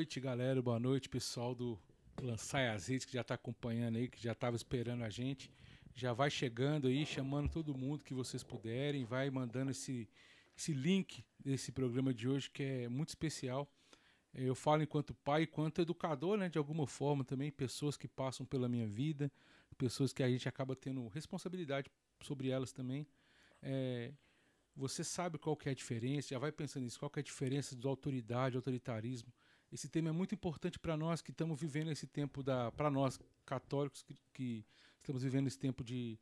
noite, galera. Boa noite, pessoal do Lançai Azeite, que já está acompanhando aí, que já estava esperando a gente. Já vai chegando aí, chamando todo mundo que vocês puderem, vai mandando esse, esse link desse programa de hoje, que é muito especial. Eu falo enquanto pai, enquanto educador, né, de alguma forma também, pessoas que passam pela minha vida, pessoas que a gente acaba tendo responsabilidade sobre elas também. É, você sabe qual que é a diferença, já vai pensando nisso, qual que é a diferença de autoridade, autoritarismo. Esse tema é muito importante para nós que estamos vivendo esse tempo da, para nós católicos que, que, estamos vivendo esse tempo de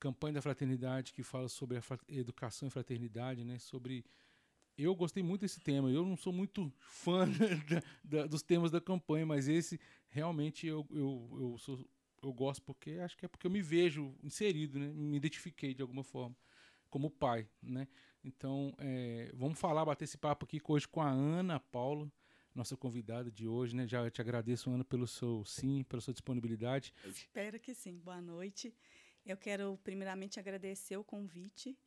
campanha da fraternidade que fala sobre a educação e fraternidade, né? Sobre eu gostei muito desse tema. Eu não sou muito fã da, da, dos temas da campanha, mas esse realmente eu, eu, eu, sou, eu gosto porque acho que é porque eu me vejo inserido, né? Me identifiquei de alguma forma como pai, né? Então, é, vamos falar, bater esse papo aqui hoje com a Ana Paula nossa convidada de hoje, né? Já te agradeço, Ana, pelo seu sim, pela sua disponibilidade. espero que sim. Boa noite. Eu quero primeiramente agradecer o convite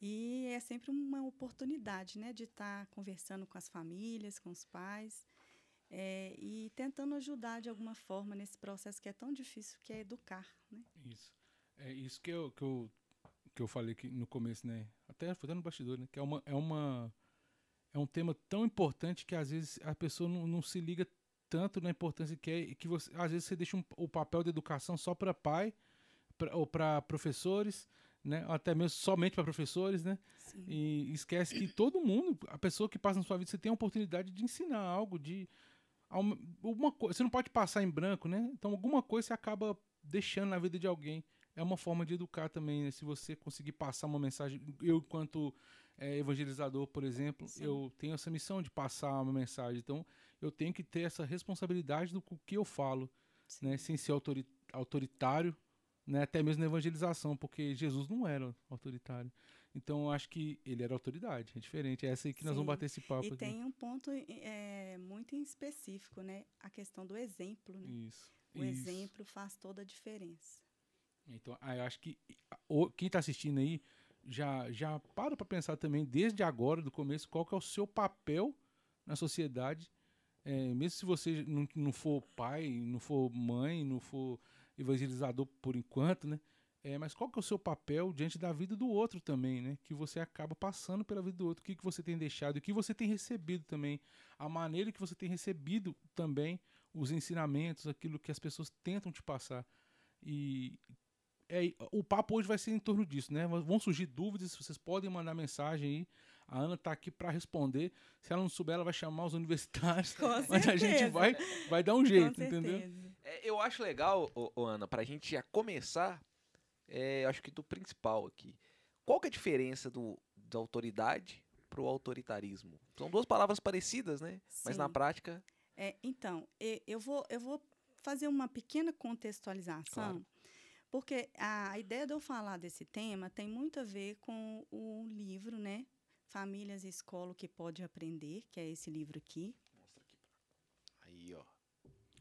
e é sempre uma oportunidade, né, de estar conversando com as famílias, com os pais é, e tentando ajudar de alguma forma nesse processo que é tão difícil, que é educar, né? Isso. É isso que eu, que eu, que eu falei que no começo, né? Até foi no bastidor, né? Que é uma, é uma é um tema tão importante que às vezes a pessoa não, não se liga tanto na importância que é que você às vezes você deixa um, o papel de educação só para pai pra, ou para professores né até mesmo somente para professores né Sim. e esquece que todo mundo a pessoa que passa na sua vida você tem a oportunidade de ensinar algo de alguma coisa você não pode passar em branco né então alguma coisa você acaba deixando na vida de alguém é uma forma de educar também né? se você conseguir passar uma mensagem eu enquanto é, evangelizador, por exemplo, Sim. eu tenho essa missão de passar uma mensagem. Então, eu tenho que ter essa responsabilidade do que eu falo, né, sem ser autoritário, né, até mesmo na evangelização, porque Jesus não era autoritário. Então, eu acho que ele era autoridade, é diferente. É essa aí que Sim. nós vamos bater esse papo. E aqui. tem um ponto é, muito específico, né? A questão do exemplo. Né? Isso. O isso. exemplo faz toda a diferença. Então, eu acho que quem está assistindo aí já, já para para pensar também, desde agora, do começo, qual que é o seu papel na sociedade. É, mesmo se você não, não for pai, não for mãe, não for evangelizador por enquanto, né? É, mas qual que é o seu papel diante da vida do outro também, né? Que você acaba passando pela vida do outro, o que, que você tem deixado, o que você tem recebido também, a maneira que você tem recebido também os ensinamentos, aquilo que as pessoas tentam te passar. E é, o papo hoje vai ser em torno disso, né? Vão surgir dúvidas, vocês podem mandar mensagem aí. A Ana está aqui para responder. Se ela não souber, ela vai chamar os universitários. Com mas certeza. a gente vai, vai dar um jeito, entendeu? É, eu acho legal, ô, ô Ana, para a gente já começar, é, acho que do principal aqui. Qual que é a diferença do, da autoridade para o autoritarismo? São duas palavras parecidas, né? Sim. Mas na prática. É, então, eu vou, eu vou fazer uma pequena contextualização. Claro porque a ideia de eu falar desse tema tem muito a ver com o livro, né? Famílias e Escola, o que pode aprender, que é esse livro aqui. Mostra aqui. Aí, ó.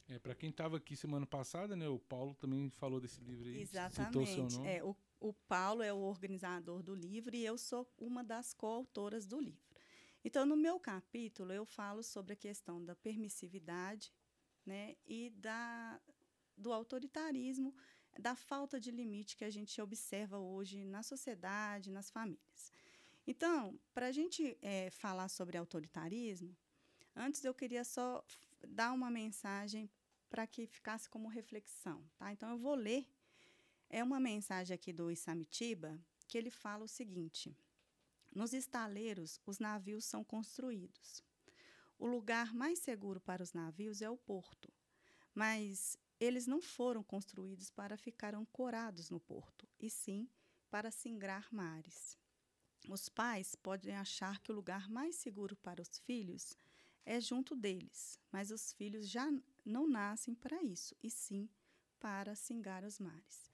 É, para quem estava aqui semana passada, né? O Paulo também falou desse livro aí. Exatamente. É, o, o Paulo é o organizador do livro e eu sou uma das coautoras do livro. Então, no meu capítulo, eu falo sobre a questão da permissividade né, e da, do autoritarismo da falta de limite que a gente observa hoje na sociedade, nas famílias. Então, para a gente é, falar sobre autoritarismo, antes eu queria só dar uma mensagem para que ficasse como reflexão. Tá? Então, eu vou ler. É uma mensagem aqui do Isamitiba que ele fala o seguinte: Nos estaleiros, os navios são construídos. O lugar mais seguro para os navios é o porto, mas eles não foram construídos para ficar ancorados no porto, e sim para singrar mares. Os pais podem achar que o lugar mais seguro para os filhos é junto deles, mas os filhos já não nascem para isso, e sim para singar os mares.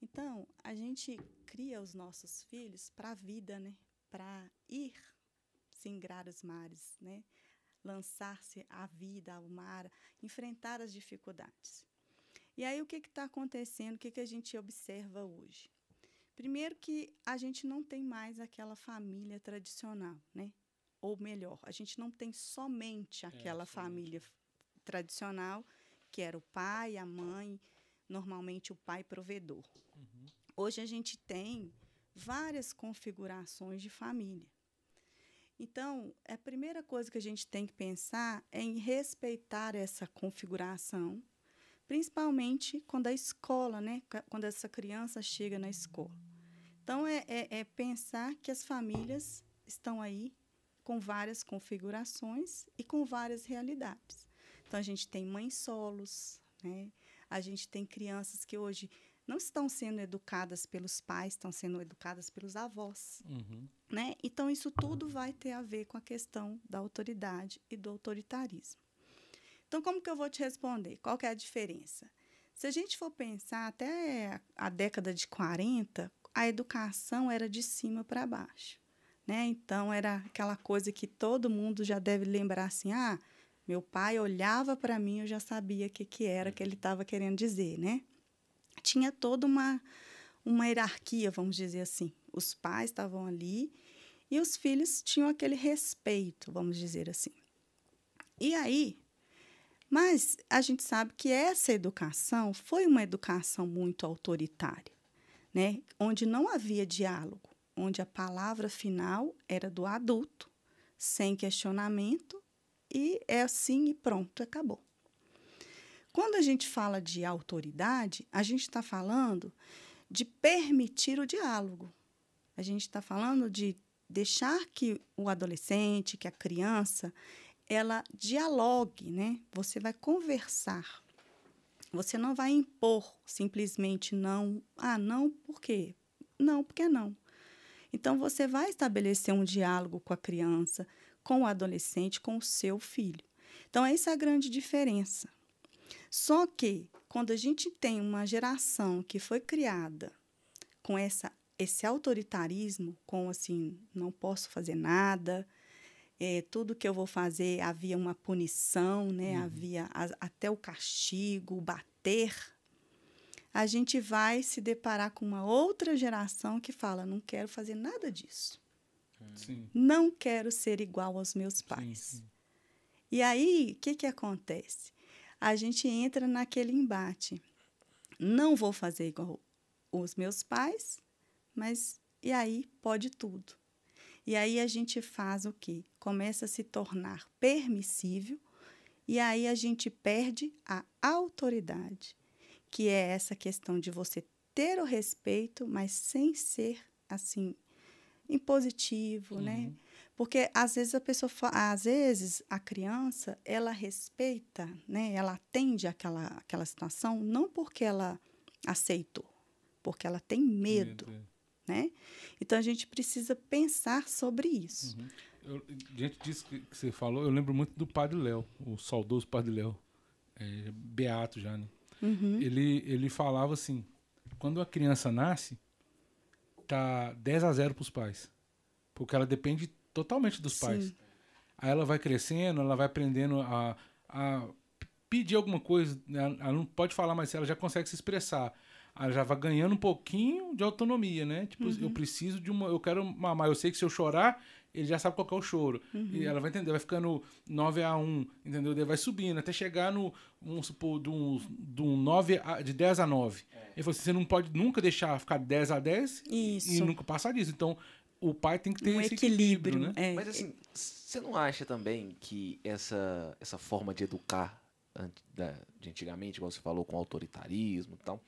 Então, a gente cria os nossos filhos para a vida, né? Para ir singrar os mares, né? Lançar-se à vida, ao mar, enfrentar as dificuldades. E aí o que está acontecendo? O que, que a gente observa hoje? Primeiro que a gente não tem mais aquela família tradicional, né? ou melhor, a gente não tem somente aquela somente. família tradicional, que era o pai, a mãe, normalmente o pai provedor. Uhum. Hoje a gente tem várias configurações de família. Então, a primeira coisa que a gente tem que pensar é em respeitar essa configuração, principalmente quando a escola, né, quando essa criança chega na escola. Então, é, é- é pensar que as famílias estão aí com várias configurações e com várias realidades. Então, a gente tem mães solos, né? a gente tem crianças que hoje não estão sendo educadas pelos pais, estão sendo educadas pelos avós. Uhum. Né? Então, isso tudo vai ter a ver com a questão da autoridade e do autoritarismo. Então, como que eu vou te responder? Qual que é a diferença? Se a gente for pensar até a década de 40, a educação era de cima para baixo. Né? Então, era aquela coisa que todo mundo já deve lembrar assim: ah, meu pai olhava para mim, eu já sabia o que, que era que ele estava querendo dizer. Né? Tinha toda uma, uma hierarquia, vamos dizer assim. Os pais estavam ali e os filhos tinham aquele respeito, vamos dizer assim. E aí, mas a gente sabe que essa educação foi uma educação muito autoritária, né? onde não havia diálogo, onde a palavra final era do adulto, sem questionamento, e é assim e pronto, acabou. Quando a gente fala de autoridade, a gente está falando de permitir o diálogo. A gente está falando de deixar que o adolescente, que a criança, ela dialogue, né? Você vai conversar. Você não vai impor simplesmente não. Ah, não, por quê? Não, porque não. Então você vai estabelecer um diálogo com a criança, com o adolescente, com o seu filho. Então essa é a grande diferença. Só que quando a gente tem uma geração que foi criada com essa esse autoritarismo, com assim, não posso fazer nada, é, tudo que eu vou fazer havia uma punição, né? Uhum. havia a, até o castigo, o bater. A gente vai se deparar com uma outra geração que fala: não quero fazer nada disso, Sim. não quero ser igual aos meus sim, pais. sim. E aí, o que, que acontece? A gente entra naquele embate. Não vou fazer igual os meus pais, mas e aí pode tudo. E aí a gente faz o quê? Começa a se tornar permissível e aí a gente perde a autoridade, que é essa questão de você ter o respeito, mas sem ser assim impositivo, né? Uhum. Porque às vezes a pessoa, fa- às vezes a criança, ela respeita, né? Ela atende aquela aquela situação não porque ela aceitou, porque ela tem medo, é. Né? Então a gente precisa pensar sobre isso. Uhum. Eu, diante disso que que você falou, eu lembro muito do Padre Léo, o saudoso Padre Léo, é, beato já, né? Uhum. Ele, ele falava assim, quando a criança nasce, tá 10 a 0 pros pais, porque ela depende totalmente dos pais. Sim. Aí ela vai crescendo, ela vai aprendendo a, a pedir alguma coisa, né? ela não pode falar, mas ela já consegue se expressar. Ela já vai ganhando um pouquinho de autonomia, né? Tipo, eu preciso de uma. Eu quero mamar. Eu sei que se eu chorar, ele já sabe qual que é o choro. E ela vai entender, vai ficando 9 a 1, entendeu? Daí vai subindo, até chegar no, vamos supor, de um, de um 9 a, de 10 a 9. Ele falou assim: você não pode nunca deixar ficar 10 a 10 e Isso. nunca passar disso. Então, o pai tem que ter um esse equilíbrio, né? é. Mas assim, você não acha também que essa, essa forma de educar de antigamente, igual você falou, com autoritarismo e tal,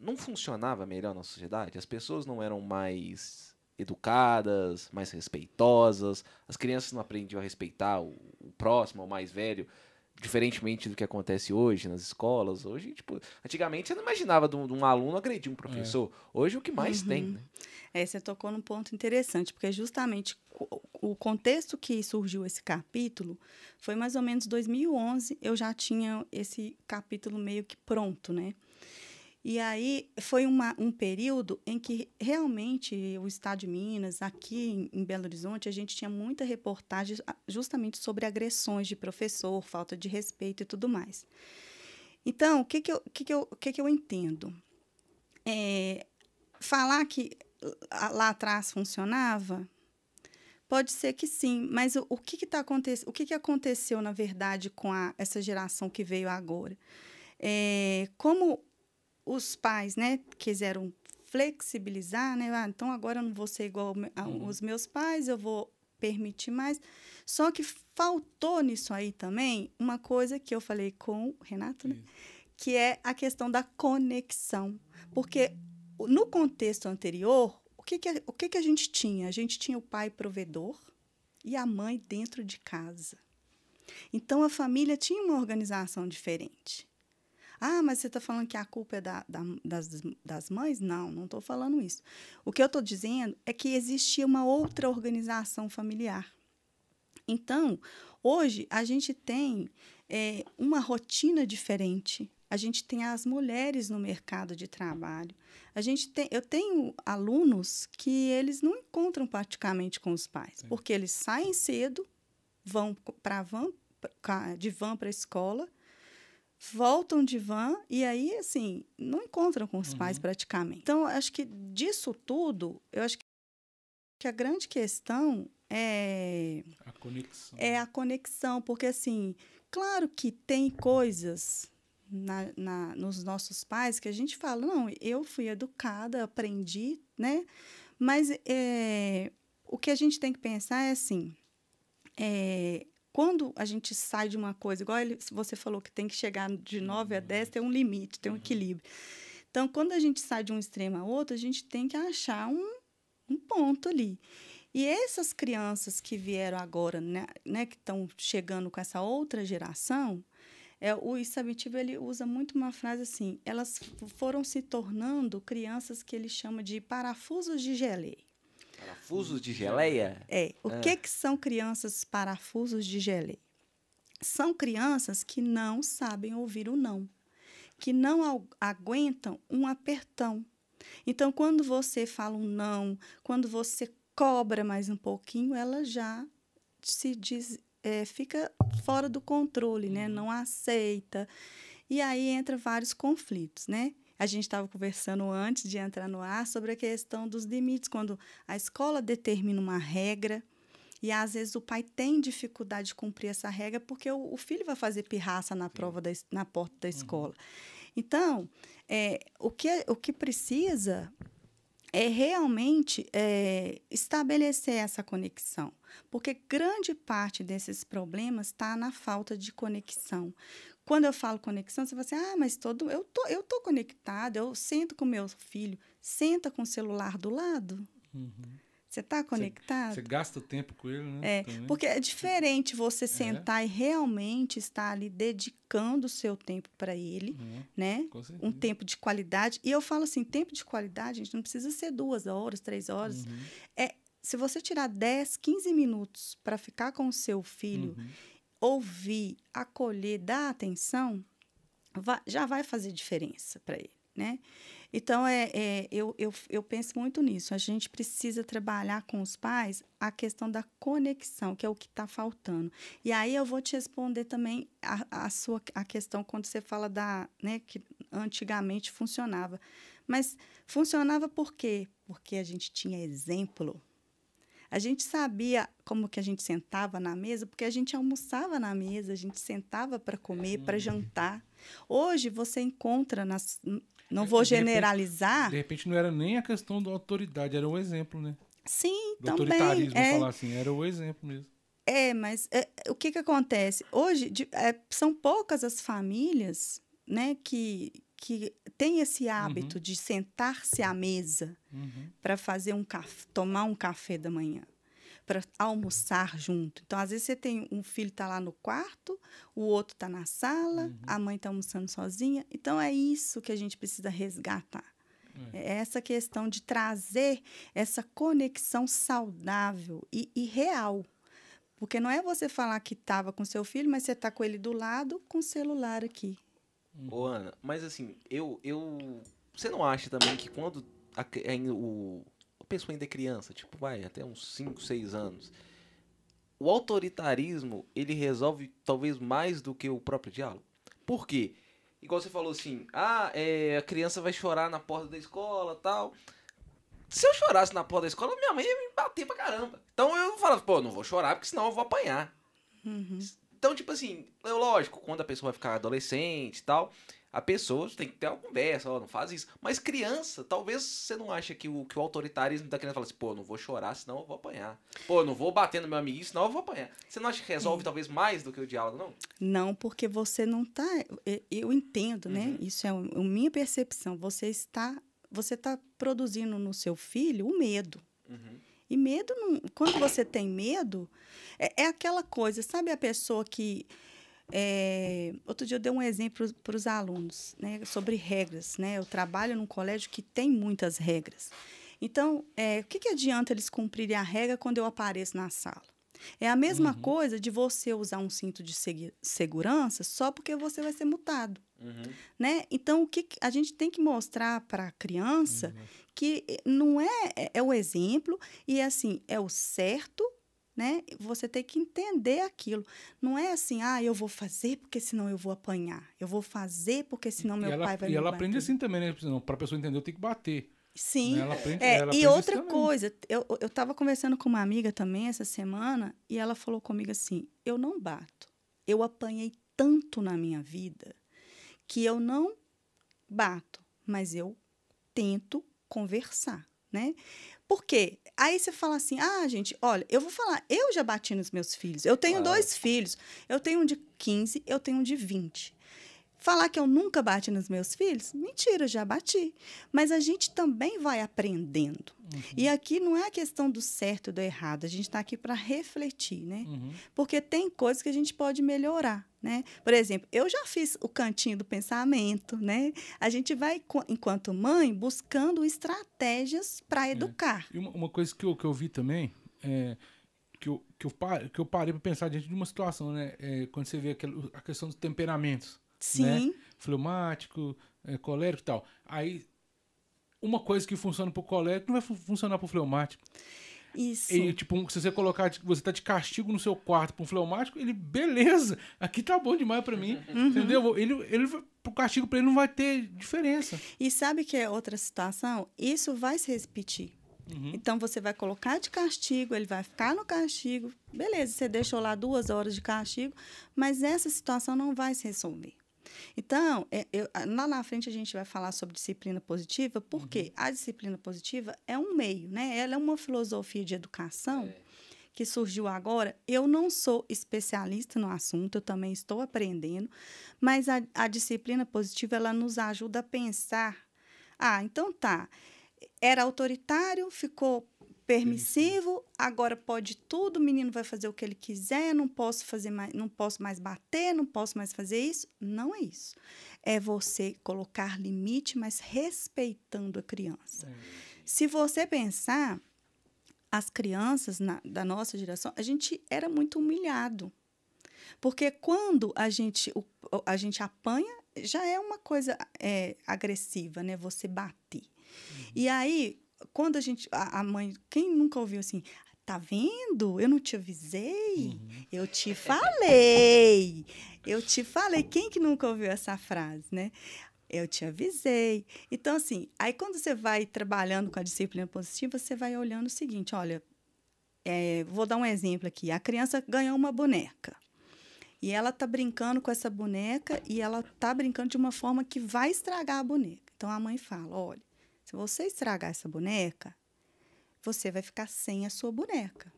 não funcionava melhor na sociedade? As pessoas não eram mais educadas, mais respeitosas, as crianças não aprendiam a respeitar o, o próximo, o mais velho, diferentemente do que acontece hoje nas escolas. Hoje, tipo, antigamente você não imaginava de um, de um aluno agredir um professor. Hoje o que mais tem, né? É, você tocou num ponto interessante, porque justamente o contexto que surgiu esse capítulo foi mais ou menos 2011, eu já tinha esse capítulo meio que pronto, né? E aí foi uma, um período em que realmente o Estado de Minas, aqui em, Belo Horizonte, a gente tinha muita reportagem justamente sobre agressões de professor, falta de respeito e tudo mais. Então, o que, que, eu, que, que, eu, que, que eu entendo? É, falar que lá atrás funcionava, Pode ser que sim, mas o, o que que tá acontecendo? O que que aconteceu na verdade com a, essa geração que veio agora? É, como os pais, né, quiseram flexibilizar, né? Ah, então agora eu não vou ser igual aos uhum. meus pais, eu vou permitir mais. Só que faltou nisso aí também uma coisa que eu falei com o Renato, né? que é a questão da conexão. Porque no contexto anterior, o que, que, o que, que a gente tinha? A gente tinha o pai provedor e a mãe dentro de casa. Então a família tinha uma organização diferente. Ah, mas você está falando que a culpa é da, da, das, das mães? Não, não estou falando isso. O que eu estou dizendo é que existia uma outra organização familiar. Então, hoje, a gente tem é, uma rotina diferente. A gente tem as mulheres no mercado de trabalho. A gente tem, eu tenho alunos que eles não encontram praticamente com os pais, Sim. porque eles saem cedo, vão para van, de van para a escola, voltam de van e aí assim não encontram com os uhum. pais praticamente. Então acho que disso tudo, eu acho que a grande questão é a conexão. É a conexão, porque assim, claro que tem coisas na, na, nos nossos pais que a gente fala, não, eu fui educada, aprendi, né? Mas é, o que a gente tem que pensar é assim, é, quando a gente sai de uma coisa, igual você falou que tem que chegar de 9 a 10, tem um limite, tem um uhum. equilíbrio. Então, quando a gente sai de um extremo a outro, a gente tem que achar um, um ponto ali. E essas crianças que vieram agora, né, né que estão chegando com essa outra geração, é, o Isabitivo ele usa muito uma frase assim: elas foram se tornando crianças que ele chama de parafusos de geleia. Parafusos de geleia? É. O ah. que, que são crianças parafusos de geleia? São crianças que não sabem ouvir o não, que não aguentam um apertão. Então, quando você fala um não, quando você cobra mais um pouquinho, ela já se diz, é, fica fora do controle, né? Uhum. Não aceita. E aí entra vários conflitos, né? A gente estava conversando antes de entrar no ar sobre a questão dos limites, quando a escola determina uma regra e às vezes o pai tem dificuldade de cumprir essa regra porque o, o filho vai fazer pirraça na prova da, na porta da uhum. escola. Uhum. Então, é, o, que, o que precisa é realmente é, estabelecer essa conexão, porque grande parte desses problemas está na falta de conexão. Quando eu falo conexão, você fala assim: ah, mas todo, eu tô, eu tô conectado, eu sento com meu filho, senta com o celular do lado. Uhum. Você está conectado? Você gasta tempo com ele, né? É, porque é diferente você é. sentar é. e realmente estar ali dedicando o seu tempo para ele, uhum. né? Um tempo de qualidade. E eu falo assim, tempo de qualidade, a gente não precisa ser duas horas, três horas. Uhum. É, se você tirar 10, 15 minutos para ficar com o seu filho uhum ouvir, acolher, dar atenção, vai, já vai fazer diferença para ele, né? Então, é, é eu, eu, eu penso muito nisso. A gente precisa trabalhar com os pais a questão da conexão, que é o que está faltando. E aí eu vou te responder também a, a sua a questão quando você fala da, né, que antigamente funcionava. Mas funcionava por quê? Porque a gente tinha exemplo a gente sabia como que a gente sentava na mesa, porque a gente almoçava na mesa, a gente sentava para comer, para jantar. Hoje você encontra nas não vou de generalizar. Repente, de repente não era nem a questão da autoridade, era um exemplo, né? Sim, do também. Autoritarismo, é, falar assim, era o exemplo mesmo. É, mas é, o que que acontece? Hoje de, é, são poucas as famílias, né, que que tem esse hábito uhum. de sentar-se à mesa uhum. para fazer um café, tomar um café da manhã, para almoçar junto. Então, às vezes você tem um filho está lá no quarto, o outro está na sala, uhum. a mãe está almoçando sozinha. Então, é isso que a gente precisa resgatar. É. é essa questão de trazer essa conexão saudável e, e real. Porque não é você falar que estava com seu filho, mas você está com ele do lado com o celular aqui. Ô, Ana, mas assim, eu, eu. Você não acha também que quando a, a, o, a pessoa ainda é criança, tipo, vai, até uns 5, 6 anos, o autoritarismo, ele resolve talvez mais do que o próprio diálogo? Por quê? Igual você falou assim, ah, é, a criança vai chorar na porta da escola tal. Se eu chorasse na porta da escola, minha mãe ia me bater pra caramba. Então eu falava, pô, não vou chorar, porque senão eu vou apanhar. Uhum. Então, tipo assim, é lógico, quando a pessoa vai ficar adolescente e tal, a pessoa tem que ter uma conversa, ó, não faz isso. Mas criança, talvez você não acha que o, que o autoritarismo da criança fala assim, pô, não vou chorar, senão eu vou apanhar. Pô, não vou bater no meu amiguinho, senão eu vou apanhar. Você não acha que resolve talvez mais do que o diálogo, não? Não, porque você não está. Eu entendo, né? Uhum. Isso é a minha percepção. Você está, você está produzindo no seu filho o medo. Uhum. E medo, não, quando você tem medo, é, é aquela coisa, sabe a pessoa que. é, outro dia eu dei um exemplo para os alunos né, sobre regras. Né? Eu trabalho num colégio que tem muitas regras. Então, é, o que, que adianta eles cumprirem a regra quando eu apareço na sala? É a mesma Uhum. coisa de você usar um cinto de segurança só porque você vai ser multado. Uhum. Né? Então, o que que- a gente tem que mostrar para a criança Uhum. Que eh, não é, é- é o exemplo e assim, é o certo, né? Você tem que entender aquilo. Não é assim, ah, eu vou fazer porque senão eu vou apanhar. Eu vou fazer porque senão meu e ela, pai vai e me ela bater. aprende assim também, né? Não, pra pessoa entender, eu tenho que bater. Sim. né? Ela aprende, É, e outra coisa, eu, eu tava conversando com uma amiga também essa semana e ela falou comigo assim: eu não bato. Eu apanhei tanto na minha vida que eu não bato, mas eu tento conversar, né? Por quê? Aí você fala assim: ah, gente, olha, eu vou falar, eu já bati nos meus filhos. Eu tenho Claro. dois filhos. Eu tenho um de 15, eu tenho um de 20. Falar que eu nunca bati nos meus filhos? Mentira, já bati. Mas a gente também vai aprendendo. Uhum. E aqui não é a questão do certo e do errado. A gente está aqui para refletir, né? Uhum. Porque tem coisas que a gente pode melhorar, né? Por exemplo, eu já fiz o cantinho do pensamento, né? A gente vai, enquanto mãe, buscando estratégias para educar. E uma, uma coisa que eu, que eu vi também, é, que, eu, que, eu, que eu parei pra pensar diante de uma situação, né? É, quando você vê aquela, a questão dos temperamentos, Sim, fleumático, é, colérico e tal. Aí, uma coisa que funciona pro colérico não vai fu- funcionar pro fleumático. isso. E, tipo, se você colocar, você tá de castigo no seu quarto pra um fleumático, ele, beleza, aqui tá bom demais pra mim, Uhum. entendeu? Ele, ele, pro castigo pra ele não vai ter diferença. E sabe que é outra situação? Isso vai se repetir. Uhum. Então você vai colocar de castigo, ele vai ficar no castigo. Beleza, você deixou lá duas horas de castigo, mas essa situação não vai se resolver. Então, é, eu- lá na frente a gente vai falar sobre disciplina positiva, porque a disciplina positiva é um meio, né? Ela é uma filosofia de educação que surgiu agora. Eu não sou especialista no assunto, eu também estou aprendendo, mas a, a disciplina positiva ela nos ajuda a pensar. Ah, então tá. Era autoritário, ficou permissivo, agora pode tudo, o menino vai fazer o que ele quiser, não posso fazer mais, não posso mais bater, não posso mais fazer isso. Não é isso. É você colocar limite, mas respeitando a criança. Se você pensar, as crianças na- da nossa geração, a gente era muito humilhado. Porque quando a gente, o- a gente apanha, já é uma coisa é, agressiva, né? Você bater. E aí, quando a gente. A, a mãe. Quem nunca ouviu assim? Tá vendo? Eu não te avisei. Uhum. Eu te falei. Eu te falei. Quem que nunca ouviu essa frase, né? Eu te avisei. Então, assim, aí quando você vai trabalhando com a disciplina positiva, você vai olhando o seguinte: olha, é, vou dar um exemplo aqui. A criança ganhou uma boneca. E ela tá brincando com essa boneca e ela tá brincando de uma forma que vai estragar a boneca. Então a mãe fala: olha, se você estragar essa boneca, você vai ficar sem a sua boneca.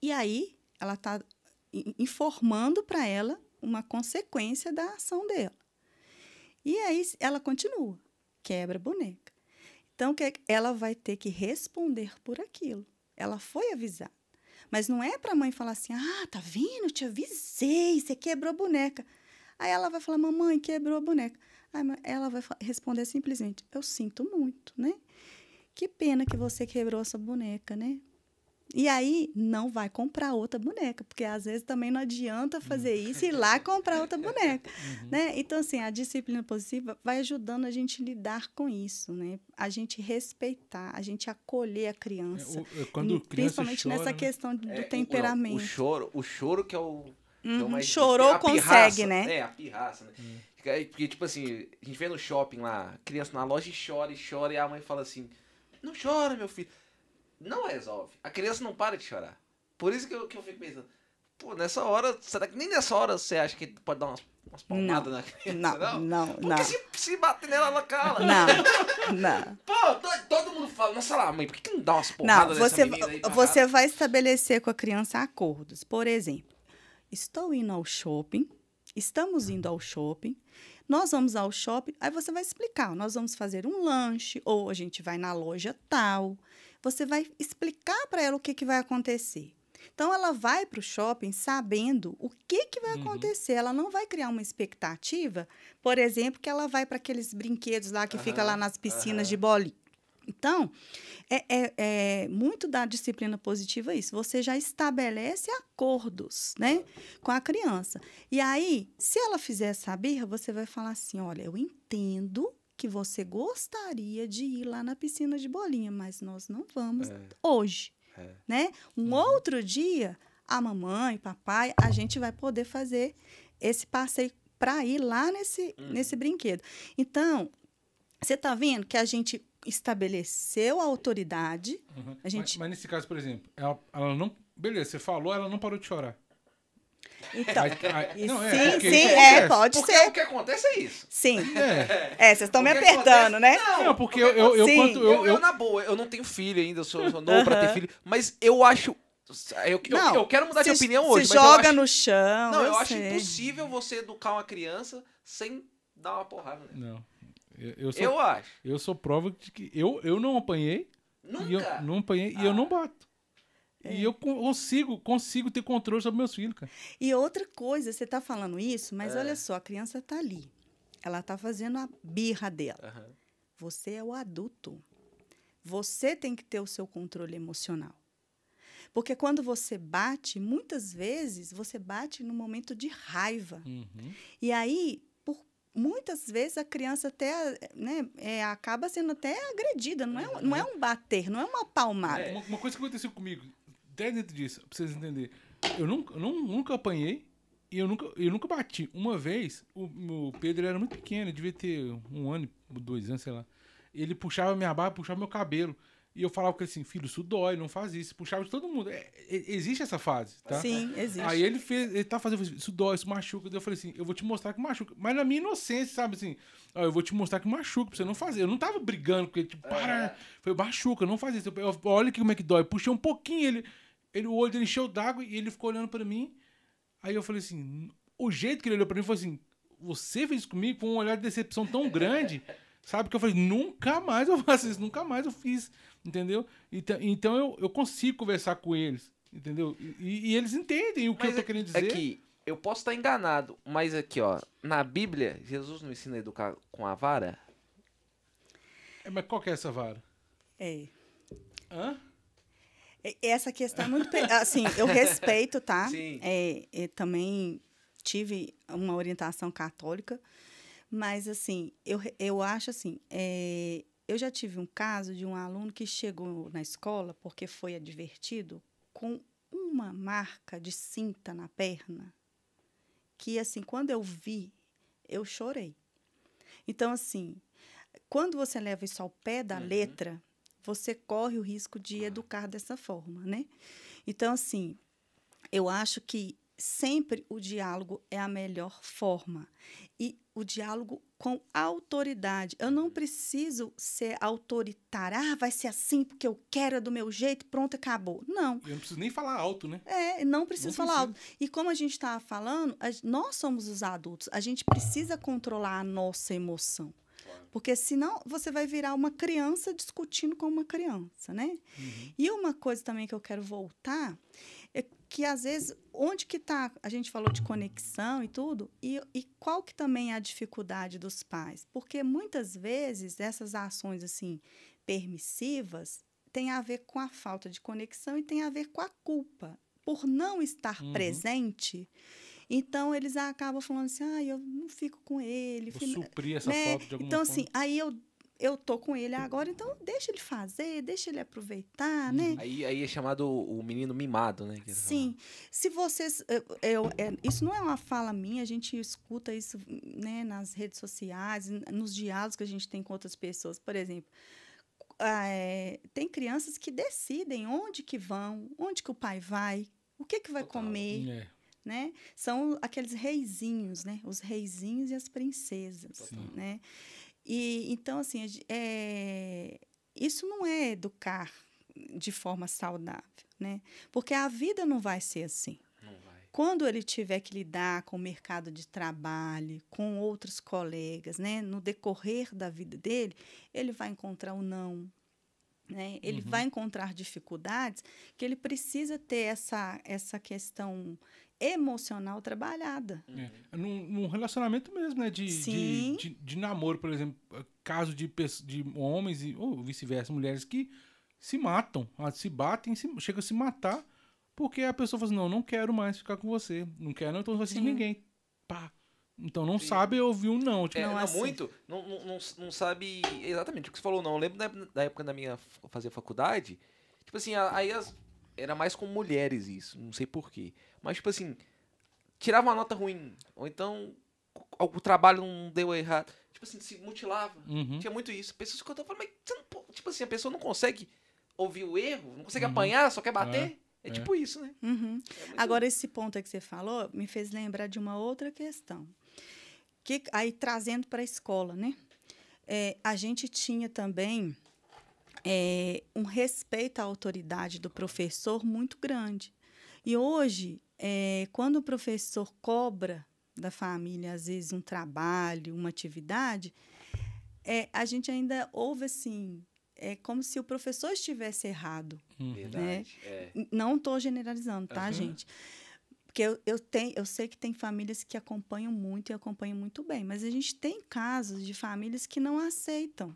E aí ela está informando para ela uma consequência da ação dela. E aí ela continua, quebra a boneca. Então ela vai ter que responder por aquilo. Ela foi avisada. Mas não é para a mãe falar assim: "Ah, tá vendo? Eu te avisei, você quebrou a boneca". Aí ela vai falar: "Mamãe, quebrou a boneca". Ela vai responder simplesmente: "Eu sinto muito, né? Que pena que você quebrou essa boneca, né?" E aí não vai comprar outra boneca, porque às vezes também não adianta fazer isso e ir lá comprar outra boneca, Uhum. né? Então assim, a disciplina positiva vai ajudando a gente a lidar com isso, né? A gente respeitar, a gente acolher a É, criança, o- é, quando Hum, criança principalmente chora, nessa né? questão do É, o- temperamento. O, choro, o choro que é o. que é o Uhum, mais Chorou, a consegue, pirraça, né? É, a pirraça, né? Hum. Porque, tipo assim, a gente vê no shopping lá, criança na loja e chora e chora, e a mãe fala assim: Não chora, meu filho. Não resolve. A criança não para de chorar. Por isso que eu, que eu fico pensando, pô, nessa hora, será que nem nessa hora você acha que pode dar umas, umas palmadas na criança? Não, não, não. Porque não. se, se bater nela, ela cala. Não, não. Pô, to- todo mundo fala, nossa lá, mãe, por que, que não dá umas Não, porradas nessa você, aí você vai estabelecer com a criança acordos. Por exemplo, estou indo ao shopping, estamos indo ao shopping, nós vamos ao shopping, aí você vai explicar, nós vamos fazer um lanche, ou a gente vai na loja tal. Você vai explicar para ela o que, que vai acontecer. Então, ela vai para o shopping sabendo o que, que vai Uhum. acontecer. Ela não vai criar uma expectativa, por exemplo, que ela vai para aqueles brinquedos lá que fica lá nas piscinas aham. de bolinha. Então, é, é- é muito da disciplina positiva isso. Você já estabelece acordos, né, com a criança. E aí, se ela fizer essa birra, você vai falar assim: olha, eu entendo que você gostaria de ir lá na piscina de bolinha, mas nós não vamos É, hoje, é. né? Um outro dia, a mamãe, papai, a gente vai poder fazer esse passeio para ir lá nesse, Uhum. nesse brinquedo. Então, você está vendo que a gente estabeleceu a autoridade. Uhum. A gente- Mas, mas nesse caso, por exemplo, ela, ela não. Beleza, você falou, ela não parou de chorar. Então, aí- e não, é, sim, porque sim, é, acontece. pode Porque ser. o que acontece é isso. Sim. É. É, vocês estão me apertando, acontece- né? Não, porque eu, eu, eu. Eu, Eu, eu, eu, na boa, eu não tenho filho ainda, eu sou, sou novo pra ter filho, mas eu acho. Eu, eu, Não, eu quero mudar de se- opinião se hoje, mas eu joga acho, no chão. Não, eu, eu acho impossível você educar uma criança sem dar uma porrada nela. não. Eu, eu sou, Eu acho. eu sou prova de que eu, eu não apanhei. E eu Nunca. não apanhei e eu não bato. É. E eu con- consigo, consigo ter controle sobre meus filhos, cara. E outra coisa, você está falando isso, mas É. olha só, a criança está ali. Ela está fazendo a birra dela. Aham. Você é o adulto. Você tem que ter o seu controle emocional. Porque quando você bate, muitas vezes você bate no momento de raiva. Uhum. E aí, muitas vezes a criança até né, é, acaba sendo até agredida. Não é, não é um bater, não é uma palmada. É. Uma, uma coisa que aconteceu comigo, até dentro disso, pra vocês entenderem. Eu nunca, eu nunca apanhei e eu nunca, eu nunca bati. Uma vez, o, o Pedro era muito pequeno, devia ter um ano, dois anos, sei lá. Ele puxava minha barba, puxava meu cabelo. E eu falava com ele assim, filho, isso dói, não faz isso. Puxava de todo mundo. É, é, existe essa fase, tá? Sim, existe. Aí ele fez, ele tá fazendo, isso dói, isso machuca. Daí eu falei assim, eu vou te mostrar que machuca. Mas na minha inocência, sabe assim, ó, eu vou te mostrar que machuca pra você não fazer. Eu não tava brigando com ele, tipo, para. Foi machuca, não faz isso. Eu, eu- olha aqui como é que dói. Puxei um pouquinho, ele, ele o olho dele encheu d'água e ele ficou olhando pra mim. Aí eu falei assim, o jeito que ele olhou pra mim foi assim, você fez isso comigo com um olhar de decepção tão grande, sabe? Que eu falei, nunca mais eu faço isso, nunca mais eu fiz, entendeu? Então, então eu, eu consigo conversar com eles, entendeu? E, e eles entendem o que Mas eu tô querendo dizer. Aqui, eu posso estar enganado, mas aqui, ó, na Bíblia, Jesus não ensina a educar com a vara? É, mas qual que é essa vara? É. Hã? E- Essa questão é muito. Assim, eu respeito, tá? Sim. É, eu também tive uma orientação católica, mas, assim, eu, eu acho assim. é, eu já tive um caso de um aluno que chegou na escola porque foi advertido com uma marca de cinta na perna que, assim, quando eu vi, eu chorei. Então, assim, quando você leva isso ao pé da Uhum. letra, você corre o risco de educar dessa forma, né? Então, assim, eu acho que sempre o diálogo é a melhor forma. E o diálogo com autoridade. Eu não preciso ser autoritária. Ah, vai ser assim porque eu quero, é do meu jeito, pronto, acabou. Não. Eu não preciso nem falar alto, né? É, não preciso Não falar precisa. alto. E como a gente estava falando, a- nós somos os adultos. A gente precisa controlar a nossa emoção. Porque senão você vai virar uma criança discutindo com uma criança, né? Uhum. E uma coisa também que eu quero voltar que às vezes onde que tá, a gente falou de conexão e tudo, e, e qual que também é a dificuldade dos pais? Porque muitas vezes essas ações assim permissivas têm a ver com a falta de conexão e tem a ver com a culpa por não estar Uhum. presente. Então eles acabam falando assim: "Ah, eu não fico com ele". Vou suprir essa né? falta de alguma Então, forma. assim, aí eu, eu tô com ele agora, então deixa ele fazer, deixa ele aproveitar, né? Aí, aí é chamado o menino mimado, né? Sim, se vocês. Eu, eu- é, isso não é uma fala minha, a gente escuta isso né, nas redes sociais, nos diálogos que a gente tem com outras pessoas. Por exemplo, é, tem crianças que decidem onde que vão, onde que o pai vai, o que que vai Total. comer, É, né? São aqueles reizinhos, né? Os reizinhos e as princesas, Sim. né? E então assim, é, isso não é educar de forma saudável, né? Porque a vida não vai ser assim. Não vai. Quando ele tiver que lidar com o mercado de trabalho, com outros colegas, né, no decorrer da vida dele, ele vai encontrar o não, né? Ele Uhum. vai encontrar dificuldades que ele precisa ter essa essa questão emocional trabalhada. é. Num, num relacionamento mesmo, né? De, de, Sim. de, de namoro, por exemplo. Caso de, de homens e, ou vice-versa, mulheres que se matam, ah, se batem, se, chegam a se matar, porque a pessoa fala assim, não, não quero mais ficar com você. Não quero, não, então não vai ser ninguém. Pá. Então não Sim. sabe ouvir um não. Tipo, É, Não, não, assim. muito, não, não, não, sabe exatamente o que você falou, não. Eu lembro da, da época da minha fazer faculdade, tipo assim, aí as- era mais com mulheres isso, não sei porquê. Mas, tipo assim, tirava uma nota ruim, ou então o, trabalho não deu errado. Tipo assim, se mutilava. Uhum. Tinha muito isso. Pessoas que eu falando, mas você não, po- tipo assim, a pessoa não consegue ouvir o erro, não consegue Uhum. apanhar, só quer bater. É, é. tipo isso, né? Uhum. É muito- Agora, esse ponto que você falou me fez lembrar de uma outra questão. Que, aí, trazendo para a escola, né? É, a gente tinha também é, um respeito à autoridade do professor muito grande. E hoje, é, quando o professor cobra da família, às vezes, um trabalho, uma atividade, é, a gente ainda ouve assim, é como se o professor estivesse errado. Uhum. Verdade. É. N- Não estou generalizando, tá, Aham. gente? Porque eu, eu, tenho, eu sei que tem famílias que acompanham muito e acompanham muito bem, mas a gente tem casos de famílias que não aceitam,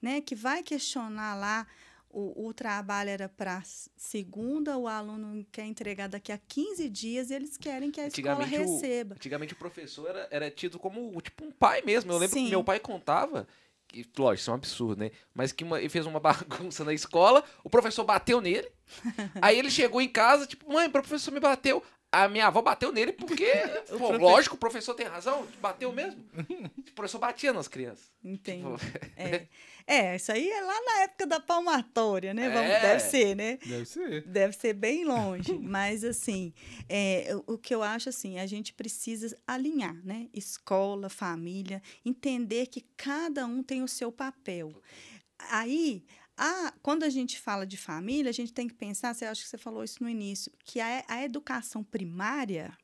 né? Que vai questionar lá, o, o trabalho era para segunda, o aluno quer entregar daqui a 15 dias e eles querem que a escola Antigamente o- receba. Antigamente o professor era, era tido como tipo um pai mesmo. Eu lembro que Sim. meu pai contava, que, lógico, isso é um absurdo, né? Mas que uma- ele fez uma bagunça na escola, o professor bateu nele. aí ele chegou em casa, tipo, mãe, o professor me bateu. A minha avó bateu nele porque, pô, profe- lógico, o professor tem razão, bateu mesmo. o professor batia nas crianças. Entendi. Tipo, É. é, isso aí é lá na época da palmatória, né? Vamos, É. Deve ser, né? Deve ser. Deve ser bem longe, mas assim, é, o- o que eu acho assim, a gente precisa alinhar, né? Escola, família, entender que cada um tem o seu papel. Aí, a, quando a gente fala de família, a gente tem que pensar, você acha que você falou isso no início, que a, a educação primária,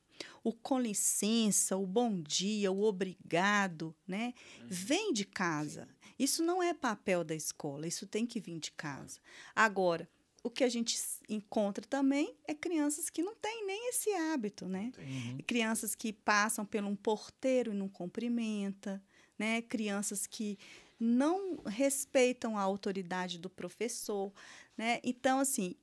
o com licença, o bom dia, o obrigado, né? Vem de casa. Isso não é papel da escola, isso tem que vir de casa. Agora, o que a gente encontra também é crianças que não têm nem esse hábito, né? Uhum. Crianças que passam por um porteiro e não cumprimenta, né? Crianças que não respeitam a autoridade do professor, né? Então, assim,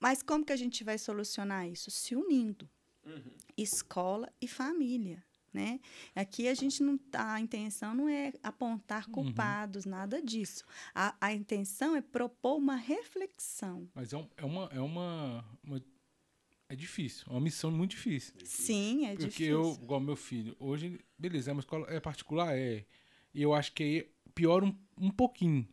mas como que a gente vai solucionar isso? Se unindo Uhum. escola e família, né? Aqui a gente não tá, a intenção não é apontar Uhum. culpados, nada disso. A, a intenção é propor uma reflexão. Mas é, um- é uma, é uma, uma- É difícil. É uma missão muito difícil. Sim, é Porque difícil. eu, igual meu filho, hoje, beleza, é uma escola é particular, é. E eu acho que aí piora um, um pouquinho.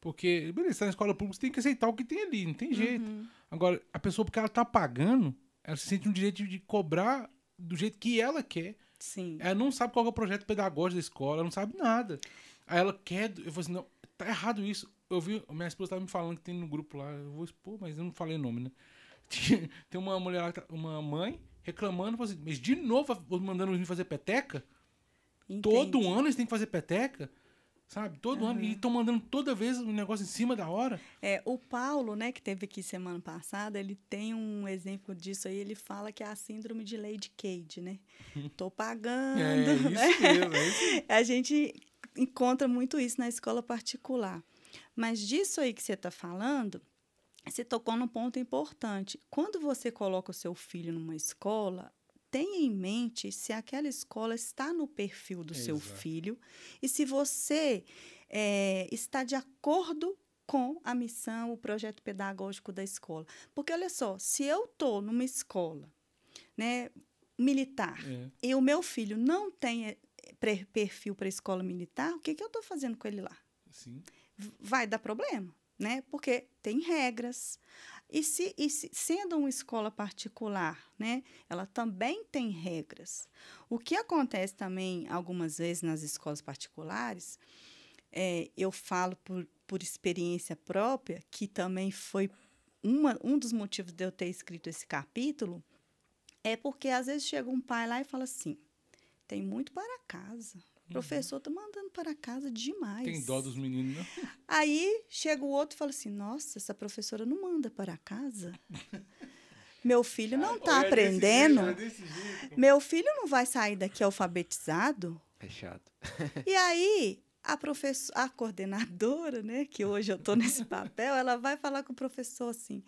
Porque, beleza, tá na escola pública, você tem que aceitar o que tem ali, não tem jeito. Uhum. Agora, a pessoa, porque ela tá pagando, ela se sente no direito de, cobrar do jeito que ela quer. Sim. Ela não sabe qual é o projeto pedagógico da escola, ela não sabe nada. Aí ela quer. Eu falei assim, não, tá errado isso. Eu vi, minha esposa tava me falando que tem no grupo lá, eu vou expor, mas eu não falei nome, né? Tem uma mulher lá, uma mãe, reclamando, assim, mas de novo mandando os meninos fazer peteca? Todo Entendi. ano eles têm que fazer peteca? Sabe? Todo ano. E estão mandando toda vez um negócio em cima da hora. É, o Paulo, né, que teve aqui semana passada, ele tem um exemplo disso aí, ele fala que é a síndrome de Lady Cade, né? Tô pagando. É isso né? mesmo, é isso. A gente encontra muito isso na escola particular. Mas disso aí que você está falando, você tocou num ponto importante. Quando você coloca o seu filho numa escola, tenha em mente se aquela escola está no perfil do seu Exato. filho e se você eh, está de acordo com a missão, o projeto pedagógico da escola. Porque, olha só, se eu estou numa escola né, militar É. e o meu filho não tem eh, perfil para escola militar, o que, que eu estou fazendo com ele lá? Sim. vai dar problema, né? Porque tem regras. E, se, e se, sendo uma escola particular, né, ela também tem regras. O que acontece também algumas vezes nas escolas particulares, é, eu falo por, por experiência própria, que também foi uma, um dos motivos de eu ter escrito esse capítulo, é porque às vezes chega um pai lá e fala assim: tem muito para casa. O professor está mandando para casa demais. Tem dó dos meninos, não? Aí chega o outro e fala assim: Nossa, essa professora não manda para casa. Meu filho não está aprendendo. Meu filho não vai sair daqui alfabetizado. É chato. E aí, a professora, a coordenadora, né, que hoje eu estou nesse papel, ela vai falar com o professor assim: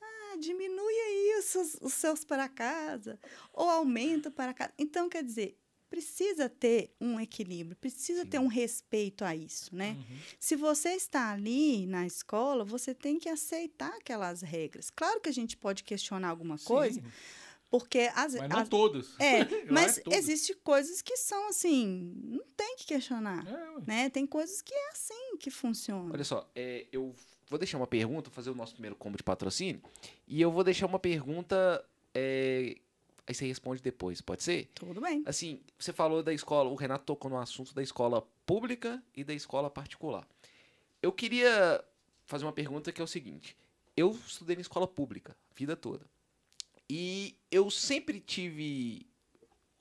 ah, diminui aí os seus, os seus para casa, ou aumenta para casa. Então, quer dizer, precisa ter um equilíbrio, precisa Sim. ter um respeito a isso, né? Uhum. Se você está ali na escola, você tem que aceitar aquelas regras. Claro que a gente pode questionar alguma coisa, Sim, porque às mas não as- todas. é, mas todas. existem coisas que são assim, não tem que questionar, É, né? Tem coisas que é assim que funciona. Olha só, é, eu vou deixar uma pergunta, fazer o nosso primeiro combo de patrocínio, e eu vou deixar uma pergunta, é, aí você responde depois, pode ser? Tudo bem. Assim, você falou da escola, o Renato tocou no assunto da escola pública e da escola particular. Eu queria fazer uma pergunta que é o seguinte: eu estudei na escola pública a vida toda. E eu sempre tive,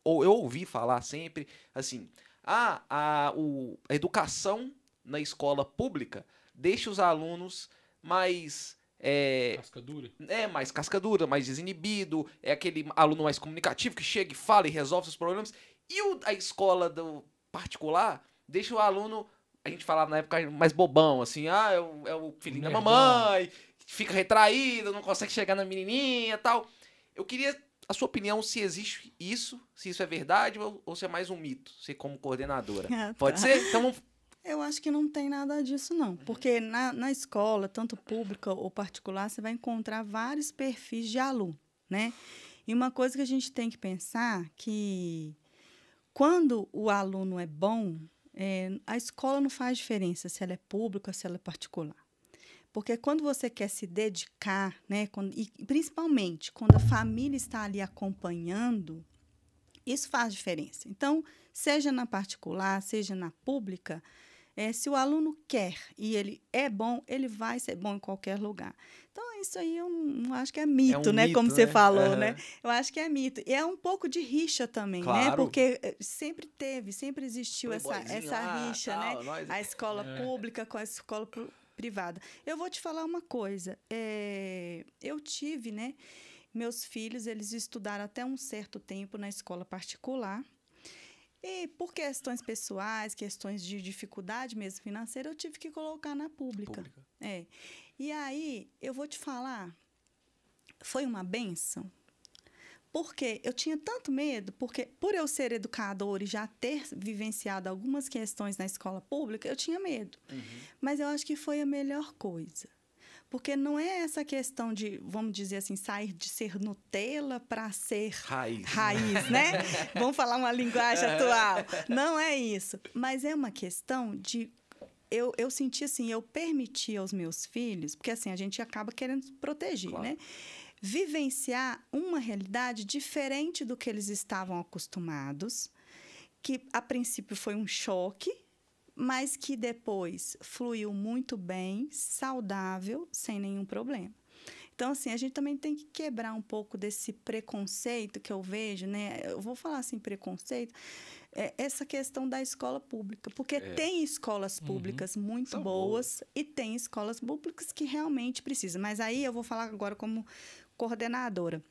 ou eu ouvi falar sempre, assim, ah, a, o, a educação na escola pública deixa os alunos mais. É, Casca dura. é mais casca dura, mais desinibido, é aquele aluno mais comunicativo que chega e fala e resolve seus problemas. E o- a escola do particular deixa o aluno, a gente falava na época mais bobão, assim, ah, é o, é o filhinho da mamãe, fica retraído, não consegue chegar na menininha e tal. Eu queria a sua opinião se existe isso, se isso é verdade ou, ou se é mais um mito, você como coordenadora. Ah, Pode tá. ser? Então vamos... Eu acho que não tem nada disso, não. Porque na, na escola, tanto pública ou particular, você vai encontrar vários perfis de aluno, né? E uma coisa que a gente tem que pensar que quando o aluno é bom, é, a escola não faz diferença se ela é pública ou se ela é particular. Porque quando você quer se dedicar, né, quando- e principalmente quando a família está ali acompanhando, isso faz diferença. Então, seja na particular, seja na pública, é, se o aluno quer e ele é bom, ele vai ser bom em qualquer lugar. Então, isso aí eu não, acho que é mito, um né? mito, Como você né? falou, Aham. né? Eu acho que é mito. E é um pouco de rixa também, né? Claro. Porque eh, sempre teve, sempre existiu essa, essa lá, rixa, né? nós- A escola É. pública com a escola privada. Eu vou te falar uma coisa. é, eu tive, né? Meus filhos, eles estudaram até um certo tempo na escola particular. E por questões pessoais, questões de dificuldade mesmo financeira, eu tive que colocar na pública. Pública. É. E aí, eu vou te falar, foi uma benção. Porque eu tinha tanto medo, porque por eu ser educadora e já ter vivenciado algumas questões na escola pública, eu tinha medo. Uhum. Mas eu acho que foi a melhor coisa. Porque não é essa questão de, vamos dizer assim, sair de ser Nutella para ser Raiz. raiz, né? Vamos falar uma linguagem atual. Não é isso. Mas é uma questão de. Eu, eu senti assim, eu permiti aos meus filhos, porque assim, a gente acaba querendo proteger, Claro. né? Vivenciar uma realidade diferente do que eles estavam acostumados, que a princípio foi um choque, mas que depois fluiu muito bem, saudável, sem nenhum problema. Então, assim, a gente também tem que quebrar um pouco desse preconceito que eu vejo, né? Eu vou falar assim, preconceito, é essa questão da escola pública. Porque É. tem escolas públicas muito São boas e tem escolas públicas que realmente precisam. Mas aí eu vou falar agora como coordenadora.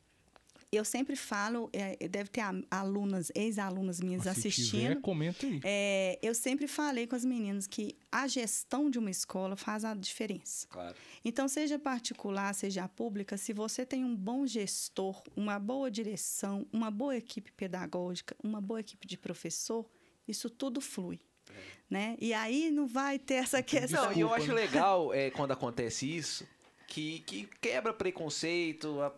Eu sempre falo, é, deve ter alunas, ex-alunas minhas Mas se assistindo. tiver, comenta aí. É, eu sempre falei com as meninas que a gestão de uma escola faz a diferença. Claro. Então, seja particular, seja pública, se você tem um bom gestor, uma boa direção, uma boa equipe pedagógica, uma boa equipe de professor, isso tudo flui. Né? E aí não vai ter essa questão. Não, e eu acho né? legal é, quando acontece isso, que, que quebra preconceito. a-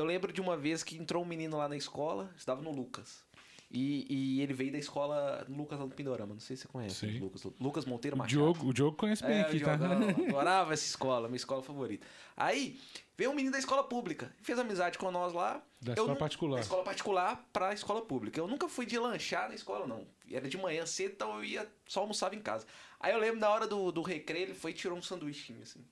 Eu lembro de uma vez que entrou um menino lá na escola, estava no Lucas. E, e ele veio da escola Lucas lá do Pindorama. Não sei se você conhece. Sei. Lucas, Lucas Monteiro O Machado. Diogo, o Diogo conhece bem É, aqui, tá? adorava essa escola, minha escola favorita. Aí, veio um menino da escola pública, fez amizade com nós lá. Da Eu escola particular. Da escola particular pra escola pública. Eu nunca fui de lanchar na escola, não. Era de manhã cedo, então eu ia, só almoçava em casa. Aí eu lembro na hora do, do recreio, ele foi e tirou um sanduichinho, assim.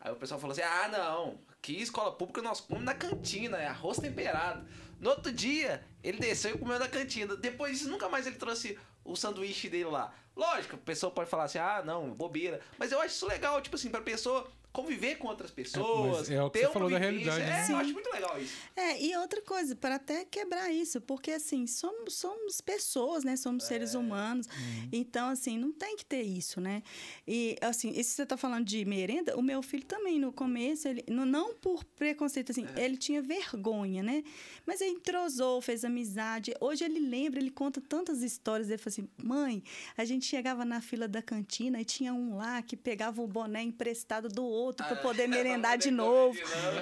Aí o pessoal falou assim: ah, não, aqui escola pública nós comemos na cantina, é arroz temperado. No outro dia, ele desceu e comeu na cantina. Depois disso, nunca mais ele trouxe o sanduíche dele lá. Lógico, a pessoa pode falar assim: ah, não, bobeira. Mas eu acho isso legal, tipo assim, pra pessoa conviver com outras pessoas. é o que ter você falou da realidade, É, né? eu acho muito legal isso. É, e outra coisa, para até quebrar isso, porque assim, somos, somos pessoas, né? Somos seres humanos. Então, assim, não tem que ter isso, né? E, assim, e se você tá falando de merenda, o meu filho também, no começo, ele, não, por preconceito, assim, ele tinha vergonha, né? Mas ele entrosou, fez amizade. Hoje ele lembra, ele conta tantas histórias. Ele fala assim: mãe, a gente chegava na fila da cantina e tinha um lá que pegava o boné emprestado do outro para poder merendar de novo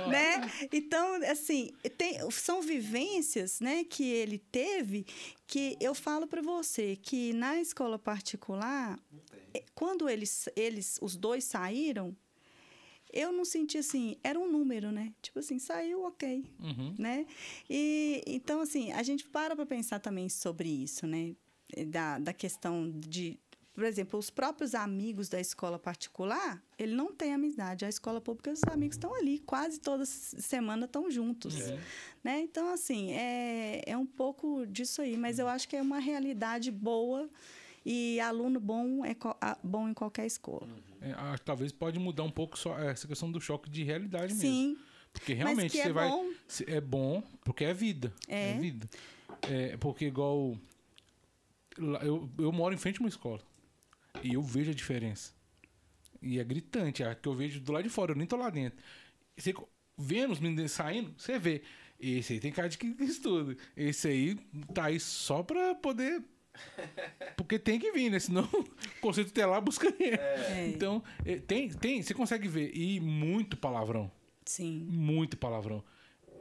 né? Então, assim, tem, são vivências, né, que ele teve que eu falo para você que na escola particular, eh, quando eles, eles, os dois saíram, eu não senti assim, era um número, né? Tipo assim, saiu, ok, Uhum. né? E então assim, a gente para para pensar também sobre isso, né? Da, da questão de, por exemplo, os próprios amigos da escola particular, ele não tem amizade. A escola pública, os amigos estão ali, quase toda semana estão juntos, né? Então assim, é, é um pouco disso aí, mas eu acho que é uma realidade boa e aluno bom é bom em qualquer escola. É, acho que talvez pode mudar um pouco só essa questão do choque de realidade mesmo. Sim, Porque realmente você é vai. bom. É bom, porque é vida. É. vida. É, porque igual. Eu, eu moro em frente a uma escola. E eu vejo a diferença. E é gritante, é que eu vejo do lado de fora, eu nem tô lá dentro. E Você vendo os meninos saindo, você vê. Esse aí tem cara de que estuda. Esse aí tá aí só pra poder. Porque tem que vir, né? Senão o conceito tutelar busca ele. É. Então, é, tem, tem, você consegue ver. E muito palavrão. Sim. Muito palavrão.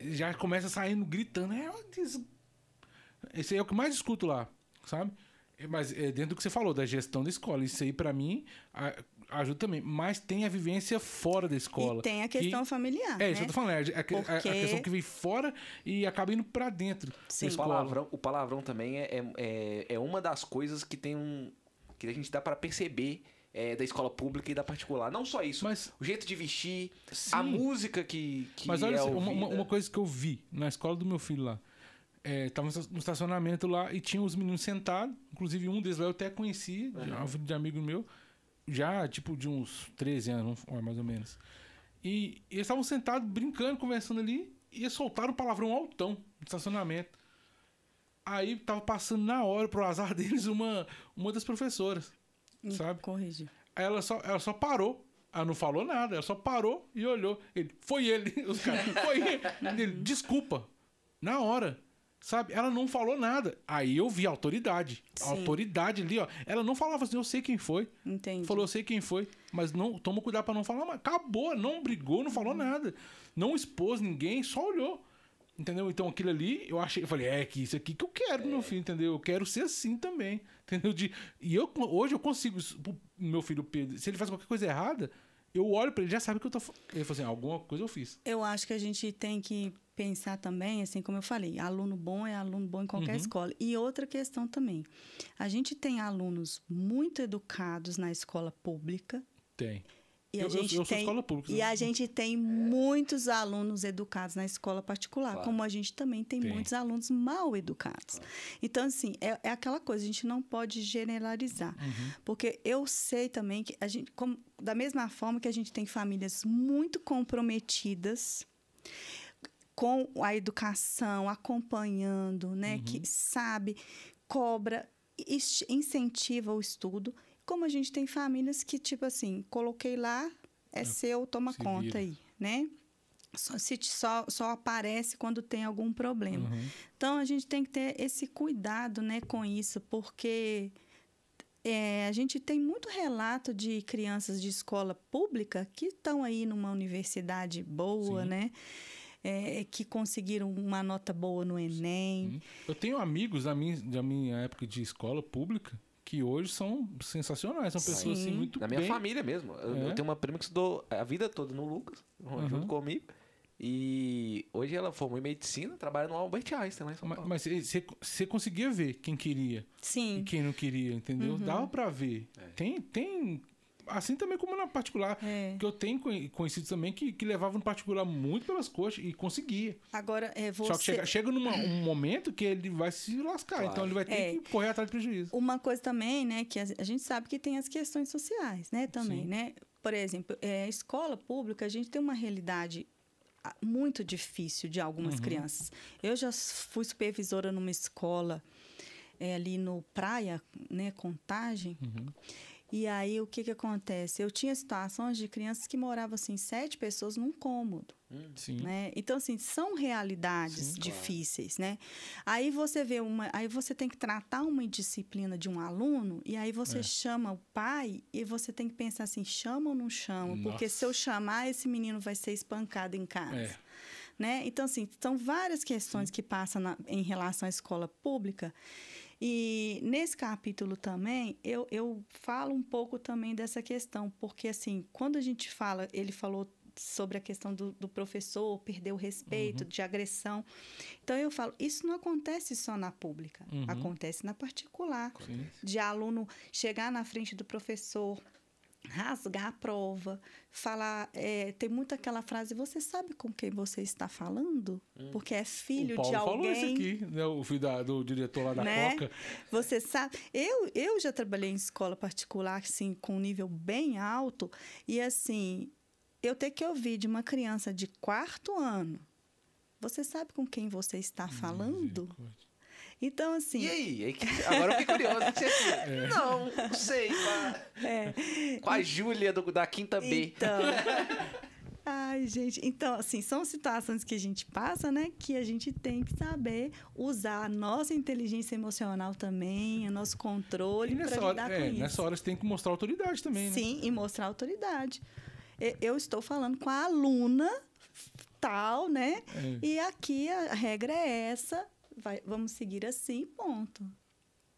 Já começa saindo gritando. É, Esse aí é o que mais escuto lá, sabe? É, Mas é dentro do que você falou, da gestão da escola. Isso aí, pra mim, a- ajuda também. Mas tem a vivência fora da escola. E tem a que- questão familiar, É, né? isso que eu tô falando. É a, a- a Porque- questão que vem fora e acaba indo pra dentro Sim. da O palavrão, o palavrão também é, é, é, é uma das coisas que tem um. que a gente dá pra perceber é, da escola pública e da particular. Não só isso. Mas, O jeito de vestir, sim. a música que, que Mas olha, é assim, uma- uma coisa que eu vi na escola do meu filho lá. É, tava no estacionamento lá e tinha os meninos sentados. Inclusive, um deles lá eu até conheci, de- um filho de amigo meu, já tipo de uns 13 anos, mais ou menos. E, e eles estavam sentados, brincando, conversando ali, e eles soltaram um palavrão altão no estacionamento. Aí tava passando na hora, pro azar deles, uma, uma das professoras. Me Sabe? corrigir. Aí ela só, ela só parou. Ela não falou nada, ela só parou e olhou. Ele, foi ele. Os caras, foi ele. ele. Desculpa. Na hora. Sabe? Ela não falou nada. Aí eu vi a autoridade. A Sim. autoridade ali, ó. Ela não falava assim, eu sei quem foi. Entendi. Falou, eu sei quem foi. Mas não toma cuidado pra não falar mais. Acabou, não brigou, não falou nada. Não expôs ninguém, só olhou. Entendeu? Então aquilo ali, eu achei, eu falei, é que isso aqui que eu quero pro meu filho, entendeu? Eu quero ser assim também. Entendeu? De, e eu hoje eu consigo, meu filho Pedro, se ele faz qualquer coisa errada, eu olho pra ele, já sabe que eu tô. Ele falou assim, alguma coisa eu fiz. Eu acho que a gente tem que pensar também, assim como eu falei, aluno bom é aluno bom em qualquer Uhum. escola. E outra questão também. A gente tem alunos muito educados na escola pública. Tem. E Eu- a eu- gente eu sou tem, escola pública, E né? a gente tem muitos alunos educados na escola particular, Claro. como a gente também tem, Tem. muitos alunos mal educados. Então, assim, é, é aquela coisa, a gente não pode generalizar. Uhum. Porque eu sei também que a gente, como- da mesma forma que a gente tem famílias muito comprometidas com a educação, acompanhando, né, Uhum. que sabe, cobra, incentiva o estudo, como a gente tem famílias que tipo assim, coloquei lá, é, seu, toma se conta vira. aí, né? Só, se, só, só aparece quando tem algum problema. Uhum. Então a gente tem que ter esse cuidado, né, com isso, porque é, a gente tem muito relato de crianças de escola pública que estão aí numa universidade boa, Sim. né? é, que conseguiram uma nota boa no Enem. Eu tenho amigos da minha, da minha época de escola pública que hoje são sensacionais, são pessoas assim Sim. muito Na minha bem. família mesmo. Eu, eu É. tenho uma prima que estudou a vida toda no Lucas, Uhum. junto comigo. E hoje ela formou em medicina, trabalha no Albert Einstein lá em São Paulo. Mas você você conseguia ver quem queria e Sim. quem não queria, entendeu? Uhum. Dava pra ver. Tem, tem. Assim também como na particular. É. Que eu tenho conhe- conhecido também que, que levavam no particular muito pelas coxas e conseguia. Agora, é, você... Só que chega, chega num um momento que ele vai se lascar. Claro. Então ele vai ter É. que correr atrás do prejuízo. Uma coisa também, né, que a, gente sabe que tem as questões sociais, né, também, Sim. né? Por exemplo, é, escola pública, a gente tem uma realidade ah, muito difícil de algumas Uhum. crianças. Eu já fui supervisora numa escola é, ali no Praia, né, Contagem, Uhum. E aí o que que acontece? Eu tinha situações de crianças que moravam, assim, sete pessoas num cômodo Sim. né? Então assim são realidades Sim, claro. difíceis, né? Aí você vê uma, aí você tem que tratar uma disciplina de um aluno e aí você É. chama o pai e você tem que pensar assim, chama ou não chama? Porque Nossa. se eu chamar esse menino vai ser espancado em casa. É. Né? Então, assim, são várias questões que passam na- em relação à escola pública. E nesse capítulo também, eu, eu falo um pouco também dessa questão, porque, assim, quando a gente fala, ele falou sobre a questão do, do professor perder o respeito, de agressão. Então, eu falo, isso não acontece só na pública, Uhum. acontece na particular Sim. de aluno chegar na frente do professor, rasgar a prova, falar. é, tem muito aquela frase: você sabe com quem você está falando? Porque é filho o Paulo de falou isso alguém. aqui, né? O filho da- do diretor lá da Né? Coca. Você sabe. Eu, eu já trabalhei em escola particular, assim, com um nível bem alto, e assim, eu ter que ouvir de uma criança de quarto ano. Você sabe com quem você está falando? Misericórdia. Então, assim. E aí? Agora eu fiquei curioso. Você- Não, não sei. Com a, É, com a Júlia do- da quinta B. Então. Ai, gente. Então, assim, são situações que a gente passa, né? Que a gente tem que saber usar a nossa inteligência emocional também, o nosso controle para nessa lidar hora, com é, isso. nessa hora você tem que mostrar autoridade também, né? Sim, e mostrar autoridade. Eu estou falando com a aluna tal, né? É. E aqui a regra é essa, vai- vamos seguir assim, ponto.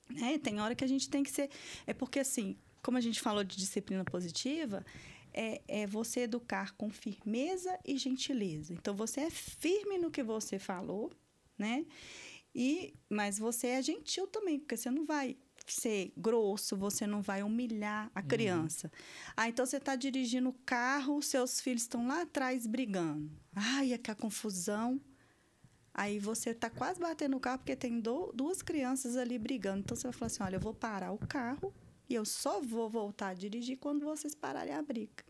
Né? Tem hora que a gente tem que ser. É porque, assim, como a gente falou de disciplina positiva, é, é você educar com firmeza e gentileza. Então, você é firme no que você falou, né? E, mas você é gentil também, porque você não vai ser grosso, você não vai humilhar a criança. Ah, então você está dirigindo o carro, seus filhos estão lá atrás brigando. Ai, é que a confusão. Aí você está quase batendo o carro porque tem do- duas crianças ali brigando. Então você vai falar assim: olha, eu vou parar o carro e eu só vou voltar a dirigir quando vocês pararem a briga.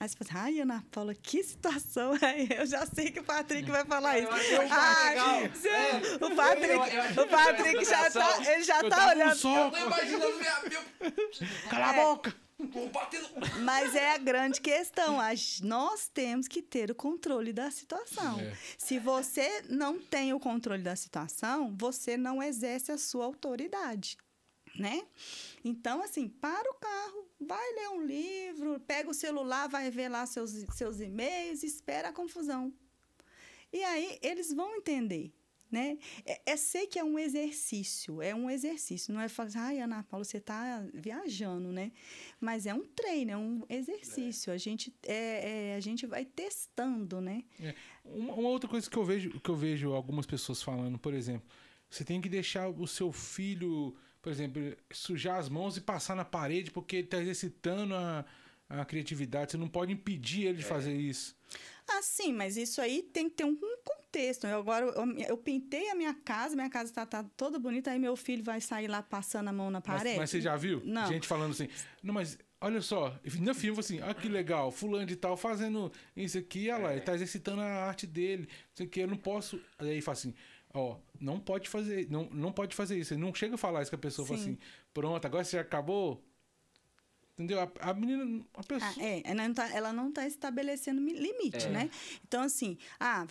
Aí você fala assim, ai, Ana Paula, que situação. Aí eu já sei que o Patrick vai falar isso. eu Ai, legal. você- É. o Patrick, Eu- eu acho o Patrick já tá, ele já Eu tá tava com olhando. soco. imaginando minha, meu. Cala a É. boca! Bater no. Mas é a grande questão. A Nós temos que ter o controle da situação. É. Se você não tem o controle da situação, você não exerce a sua autoridade, né? Então, assim, para o carro, vai ler um livro, pega o celular, vai ver lá seus, seus e-mails, espera a confusão. E aí eles vão entender. Né? É, é sei que é um exercício, é um exercício, não é falar, ai, Ana Paula, você está viajando, né? Mas é um treino, é um exercício. A, gente, é, é, a gente vai testando, né? Uma, uma outra coisa que eu vejo que eu vejo algumas pessoas falando, por exemplo, você tem que deixar o seu filho, por exemplo, sujar as mãos e passar na parede porque ele está exercitando a, a criatividade. Você não pode impedir ele de fazer isso. Ah, sim, mas isso aí tem que ter um contexto. Eu agora eu, eu pintei a minha casa, minha casa está tá toda bonita, aí meu filho vai sair lá passando a mão na Mas, parede. mas você já viu? Não. Gente falando assim, não, mas olha só, no filme assim, ah, que legal, fulano de tal fazendo isso aqui, olha lá, ele tá exercitando a arte dele, não sei o que, eu não posso. Aí fala assim, ó, não pode fazer, não, não pode fazer isso. Ele não chega a falar isso que a pessoa fala Sim. assim, pronto, agora você já acabou. Entendeu? A, a menina, a pessoa. Ah, é, ela não, tá, ela não tá estabelecendo mi- limite, É. né? Então, assim, ah,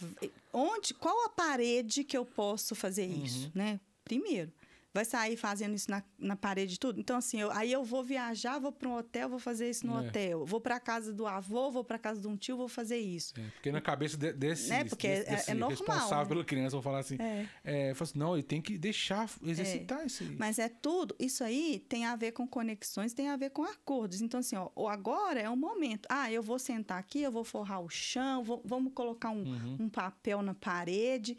onde, qual a parede que eu posso fazer Uhum. isso, né? Primeiro, vai sair fazendo isso na, na parede e tudo. Então, assim, eu, aí eu vou viajar, vou para um hotel, vou fazer isso no É. hotel. Vou para casa do avô, vou para casa de um tio, vou fazer isso. É, porque na cabeça de- desse, Né? Porque desse, é- desse é normal, responsável né? pela criança, vou falar assim, É. é, fala assim, não, ele tem que deixar exercitar isso aí. Mas é tudo, isso aí tem a ver com conexões, tem a ver com acordos. Então, assim, ó, agora é o momento. Ah, eu vou sentar aqui, eu vou forrar o chão, vou- vamos colocar um, Uhum. um papel na parede.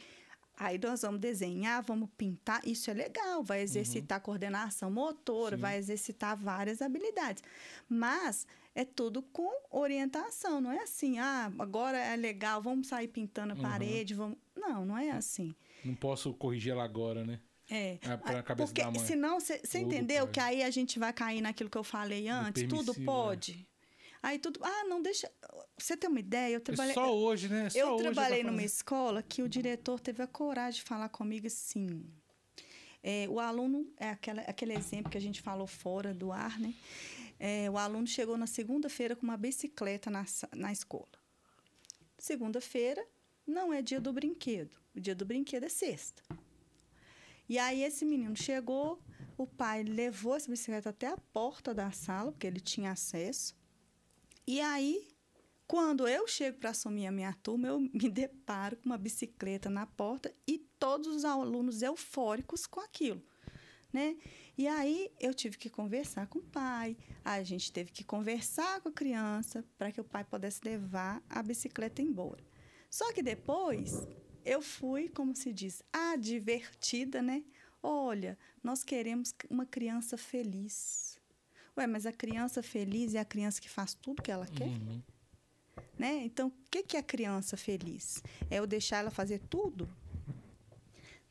Aí nós vamos desenhar, vamos pintar. Isso é legal, vai exercitar a coordenação motora, Sim. vai exercitar várias habilidades. Mas é tudo com orientação, não é assim, ah, agora é legal, vamos sair pintando a Uhum. parede, vamos. Não, não é assim. Não posso corrigir ela agora, né? É. É pra cabeça Porque da mãe. senão, você entendeu pai. que aí a gente vai cair naquilo que eu falei antes? Tudo permissivo, pode. Aí tudo. Ah, não deixa. Você tem uma ideia? Eu trabalhei. É só hoje, né? Só eu hoje trabalhei numa escola que o diretor teve a coragem de falar comigo assim. é, o aluno, é aquela, aquele exemplo que a gente falou fora do ar, né? É, o aluno chegou na segunda-feira com uma bicicleta na, na escola. Segunda-feira não é dia do brinquedo. O dia do brinquedo é sexta. E aí esse menino chegou, o pai levou essa bicicleta até a porta da sala, porque ele tinha acesso. E aí, quando eu chego para assumir a minha turma, eu me deparo com uma bicicleta na porta e todos os alunos eufóricos com aquilo, né? E aí eu tive que conversar com o pai, a gente teve que conversar com a criança para que o pai pudesse levar a bicicleta embora. Só que depois eu fui, como se diz, advertida, né? Olha, nós queremos uma criança feliz. Ué, mas a criança feliz é a criança que faz tudo que ela quer? Uhum. né? Então, o que, que é a criança feliz? É eu deixar ela fazer tudo?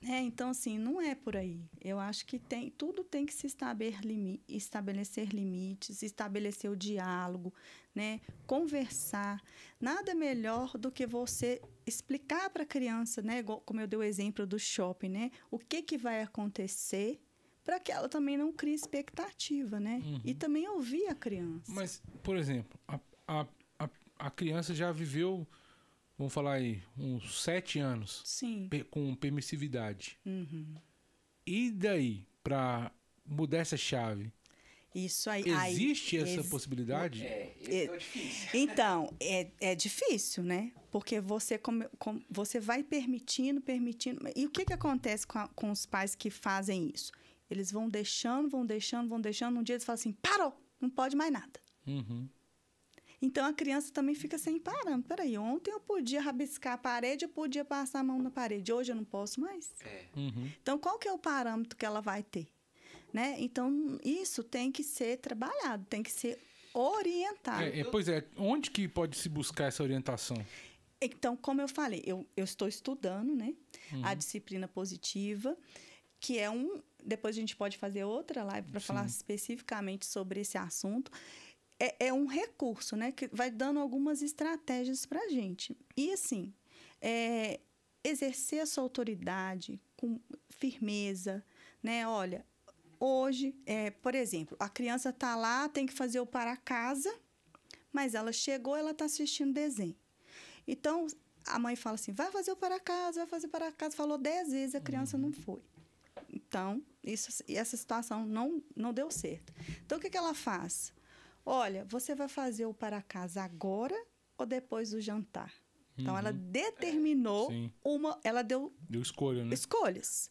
Né? Então, assim, não é por aí. Eu acho que tem, tudo tem que se estabelecer, limi- estabelecer limites, estabelecer o diálogo, né? conversar. Nada melhor do que você explicar para a criança, né? Como eu dei o exemplo do shopping, né? o que, que vai acontecer para que ela também não crie expectativa, né? Uhum. E também ouvir a criança. Mas, por exemplo, a, a, a, a criança já viveu, vamos falar aí, uns sete anos Sim. com permissividade. Uhum. E daí, pra mudar essa chave? Isso aí. aí- Existe essa ex- possibilidade? É, é o difícil. Então, é, é difícil, né? Porque você, come- com- você vai permitindo, permitindo. E o que, que acontece com, a- com os pais que fazem isso? Eles vão deixando, vão deixando, vão deixando. Um dia eles falam assim: parou, não pode mais nada. Uhum. Então a criança também fica sem parâmetro. Peraí, ontem eu podia rabiscar a parede, eu podia passar a mão na parede. Hoje eu não posso mais. É. Uhum. Então, qual que é o parâmetro que ela vai ter? Né? Então, isso tem que ser trabalhado, tem que ser orientado. É, é, pois é, onde que pode se buscar essa orientação? Então, como eu falei, eu, eu estou estudando né, a disciplina positiva, que é um. Depois a gente pode fazer outra live para falar especificamente sobre esse assunto. É, é um recurso, né? Que vai dando algumas estratégias para a gente. E assim, é, exercer a sua autoridade com firmeza, né? Olha, hoje, é, por exemplo, a criança está lá, tem que fazer o para casa, mas ela chegou, ela está assistindo desenho. Então, a mãe fala assim: vai fazer o para casa, vai fazer para casa. Falou dez vezes, a criança não foi. Então, isso, e essa situação não, não deu certo. Então, o que, que ela faz? Olha, você vai fazer o para casa agora ou depois do jantar? Então, ela determinou Sim. uma. Ela deu Deu escolha, né? escolhas.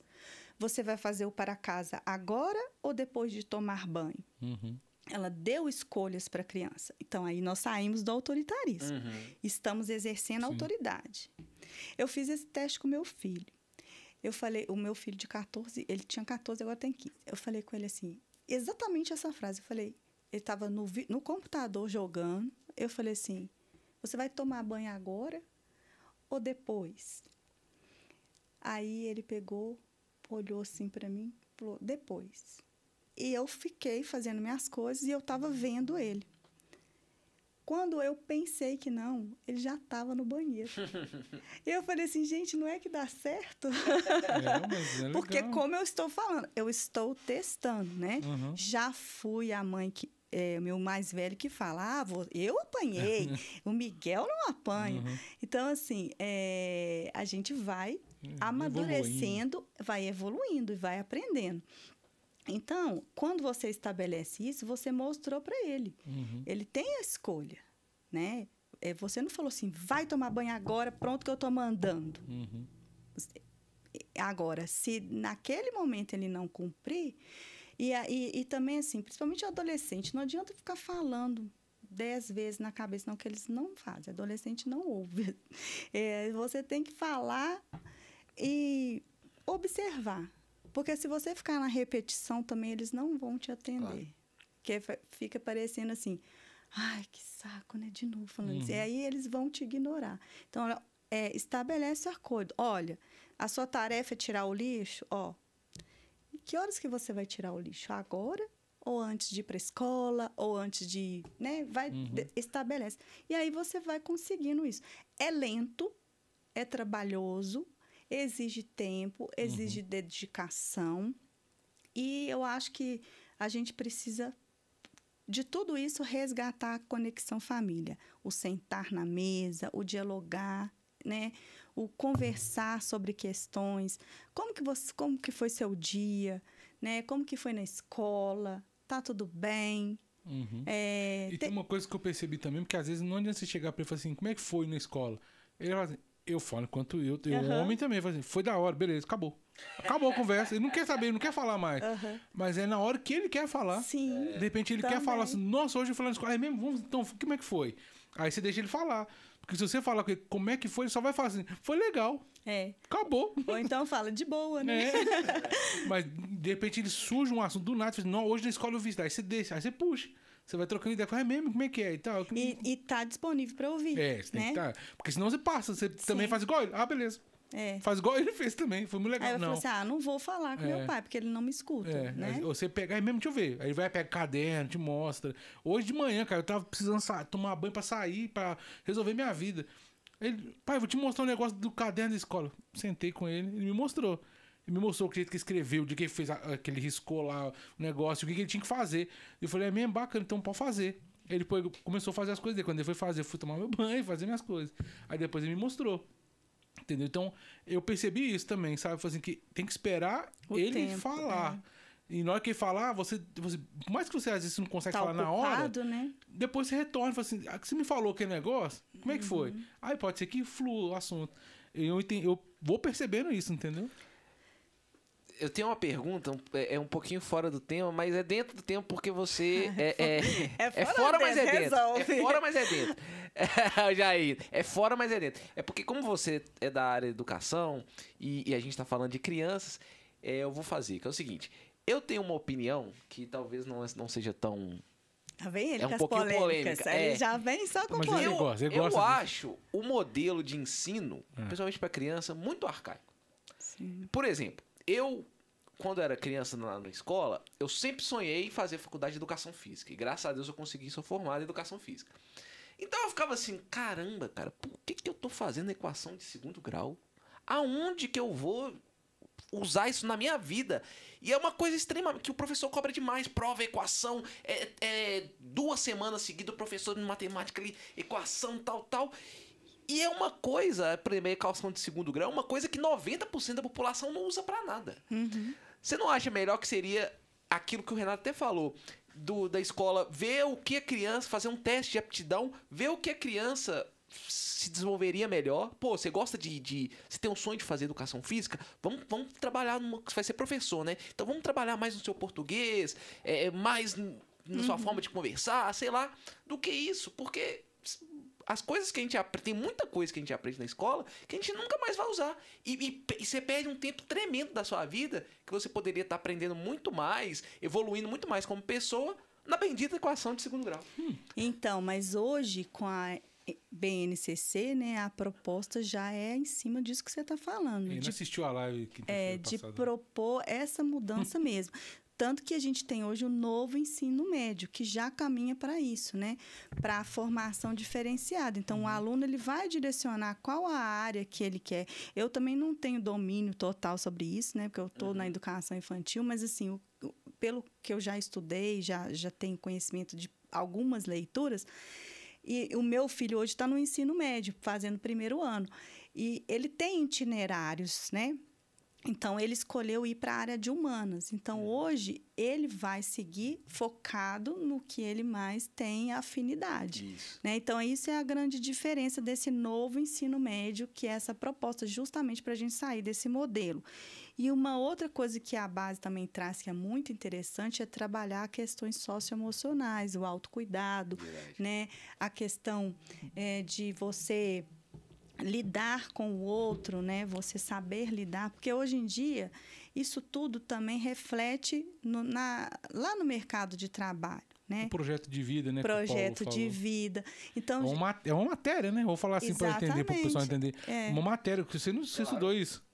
Você vai fazer o para casa agora ou depois de tomar banho? Uhum. Ela deu escolhas para a criança. Então, aí nós saímos do autoritarismo. Uhum. Estamos exercendo Sim. autoridade. Eu fiz esse teste com meu filho. Eu falei, o meu filho de 14, ele tinha 14, agora tem 15. Eu falei com ele assim, exatamente essa frase. Eu falei, ele estava no, no computador jogando. Eu falei assim: você vai tomar banho agora ou depois? Aí ele pegou, olhou assim para mim, falou: depois. E eu fiquei fazendo minhas coisas e eu estava vendo ele. Quando eu pensei que não, ele já estava no banheiro. e eu falei assim, gente, não é que dá certo? É, mas é Porque, legal. como eu estou falando, eu estou testando, né? Uhum. Já fui a mãe que. É, meu mais velho que fala, ah, vou- eu apanhei, o Miguel não apanha. Uhum. Então, assim, é, a gente vai amadurecendo, evoluindo. vai evoluindo e vai aprendendo. Então, quando você estabelece isso, você mostrou para ele. Uhum. Ele tem a escolha, né? É, você não falou assim, vai tomar banho agora, pronto que eu estou mandando. Uhum. Agora, se naquele momento ele não cumprir, e, e, e também assim, principalmente o adolescente, não adianta ficar falando dez vezes na cabeça, não, que eles não fazem. Adolescente não ouve. É, você tem que falar e observar. Porque se você ficar na repetição também, eles não vão te atender. Claro. Porque fica parecendo assim, ai, que saco, né? De novo falando uhum. isso. E aí eles vão te ignorar. Então, é, estabelece o acordo. Olha, a sua tarefa é tirar o lixo, ó. Que horas que você vai tirar o lixo? Agora ou antes de ir para a escola, ou antes de, né, vai uhum. estabelece. E aí você vai conseguindo isso. É lento, é trabalhoso, exige tempo, exige uhum. dedicação. E eu acho que a gente precisa de tudo isso resgatar a conexão família, o sentar na mesa, o dialogar, né? O conversar sobre questões, como que você, como que foi seu dia, né? Como que foi na escola, tá tudo bem. Uhum. É, e tem uma coisa que eu percebi também, porque às vezes não adianta você chegar para ele e falar assim, como é que foi na escola? Ele fala assim, eu falo enquanto eu, uhum. homem também, fala assim, foi da hora, beleza, acabou. Acabou a conversa, ele não quer saber, ele não quer falar mais. Uhum. Mas é na hora que ele quer falar. Sim. De repente ele também. quer falar assim, nossa, hoje eu falei na escola, é mesmo, vamos, então, como é que foi? Aí você deixa ele falar. Porque se você falar com ele como é que foi, ele só vai falar assim, foi legal. É. Acabou. Ou então fala de boa, né? É. Mas de repente ele surge um assunto do nada, você diz, não, hoje na escola eu vi isso. Aí você deixa, aí você puxa. Você vai trocando ideia, fala, é mesmo, como é que é e tal. E, e tá disponível para ouvir. É, você né? tem que tá. Porque senão você passa, você Sim. também faz igual ele. Ah, beleza. É. Faz igual ele fez também, foi muito legal. Aí eu não. falei assim: ah, não vou falar com é. meu pai, porque ele não me escuta. É. Né? Você pegar, mesmo, deixa eu ver. Aí ele vai pegar caderno, te mostra. Hoje de manhã, cara, eu tava precisando tomar banho pra sair, pra resolver minha vida. Ele, pai, vou te mostrar um negócio do caderno da escola. Sentei com ele, ele me mostrou. Ele me mostrou o jeito que escreveu, dia que fez, que ele riscou lá o negócio, o que ele tinha que fazer. Eu falei, é mesmo bacana, então pode fazer. Ele começou a fazer as coisas dele. Quando ele foi fazer, eu fui tomar meu banho, fazer minhas coisas. Aí depois ele me mostrou. Entendeu? Então, eu percebi isso também, sabe? Assim, que tem que esperar o ele tempo, falar. É. E na hora que ele falar, você, você. Por mais que você às vezes não consegue tá falar ocupado, na hora. Né? Depois você retorna e fala assim: ah, você me falou aquele negócio? Como é que foi? Uhum. Aí pode ser que flua o assunto. Eu, entendi, eu vou percebendo isso, entendeu? Eu tenho uma pergunta, é, é um pouquinho fora do tema, mas é dentro do tempo porque você é, é, é, é fora, mas é dentro. É fora, mas é dentro. Jair, é fora, mas é dentro. É porque como você é da área de educação e, e a gente está falando de crianças, é, eu vou fazer, que é o seguinte. Eu tenho uma opinião que talvez não, não seja tão Tá vendo? Ele é um pouquinho polêmica. Ele é. já vem só com Mas ele gosta, ele gosta Eu acho o modelo de ensino, é. principalmente para criança, muito arcaico. Sim. Por exemplo, eu, quando era criança na, na, escola, eu sempre sonhei em fazer faculdade de educação física. E graças a Deus eu consegui, sou formado em educação física. Então eu ficava assim, caramba, cara, por que, que eu tô fazendo equação de segundo grau? Aonde que eu vou usar isso na minha vida? E é uma coisa extrema que o professor cobra demais, prova, equação, é, é duas semanas seguidas o professor de matemática ali, equação, tal, tal. E é uma coisa, primeira equação de segundo grau, uma coisa que 90% da população não usa para nada. Uhum. Você não acha melhor que seria aquilo que o Renato até falou? Do, da escola, ver o que a criança, fazer um teste de aptidão, ver o que a criança se desenvolveria melhor. Pô, você gosta de, de. Você tem um sonho de fazer educação física? Vamos, vamos trabalhar. Numa, você vai ser professor, né? Então vamos trabalhar mais no seu português, é, é na sua uhum. forma de conversar, sei lá, do que isso. Porque as coisas que a gente aprende, tem muita coisa que a gente aprende na escola que a gente nunca mais vai usar. E, e, e você perde um tempo tremendo da sua vida que você poderia estar aprendendo muito mais, evoluindo muito mais como pessoa na bendita equação de segundo grau. Hum. Então, mas hoje, com a BNCC, né, a proposta já é em cima disso que você está falando. Ele de, assistiu a live que É, de propor essa mudança mesmo. Tanto que a gente tem hoje o novo ensino médio, que já caminha para isso, né? Para a formação diferenciada. Então, o uhum. aluno ele vai direcionar qual a área que ele quer. Eu também não tenho domínio total sobre isso, né? Porque eu estou uhum. na educação infantil, mas assim, o, pelo que eu já estudei, já, já tenho conhecimento de algumas leituras, e o meu filho hoje está no ensino médio, fazendo primeiro ano. E ele tem itinerários, né? Então, ele escolheu ir para a área de humanas. Então, hoje, ele vai seguir focado no que ele mais tem afinidade. Isso. Né? Então, isso é a grande diferença desse novo ensino médio, que é essa proposta justamente para a gente sair desse modelo. E uma outra coisa que a base também traz, que é muito interessante, é trabalhar questões socioemocionais, o autocuidado, Verdade. né? a questão é, de você lidar com o outro, né? Você saber lidar, porque hoje em dia isso tudo também reflete no, na, lá no mercado de trabalho, né? Um projeto de vida, né? Projeto de vida. Então, É uma, é uma matéria, né? Vou falar assim para entender, para o pessoal entender. É. Uma matéria, que você não você estudou isso.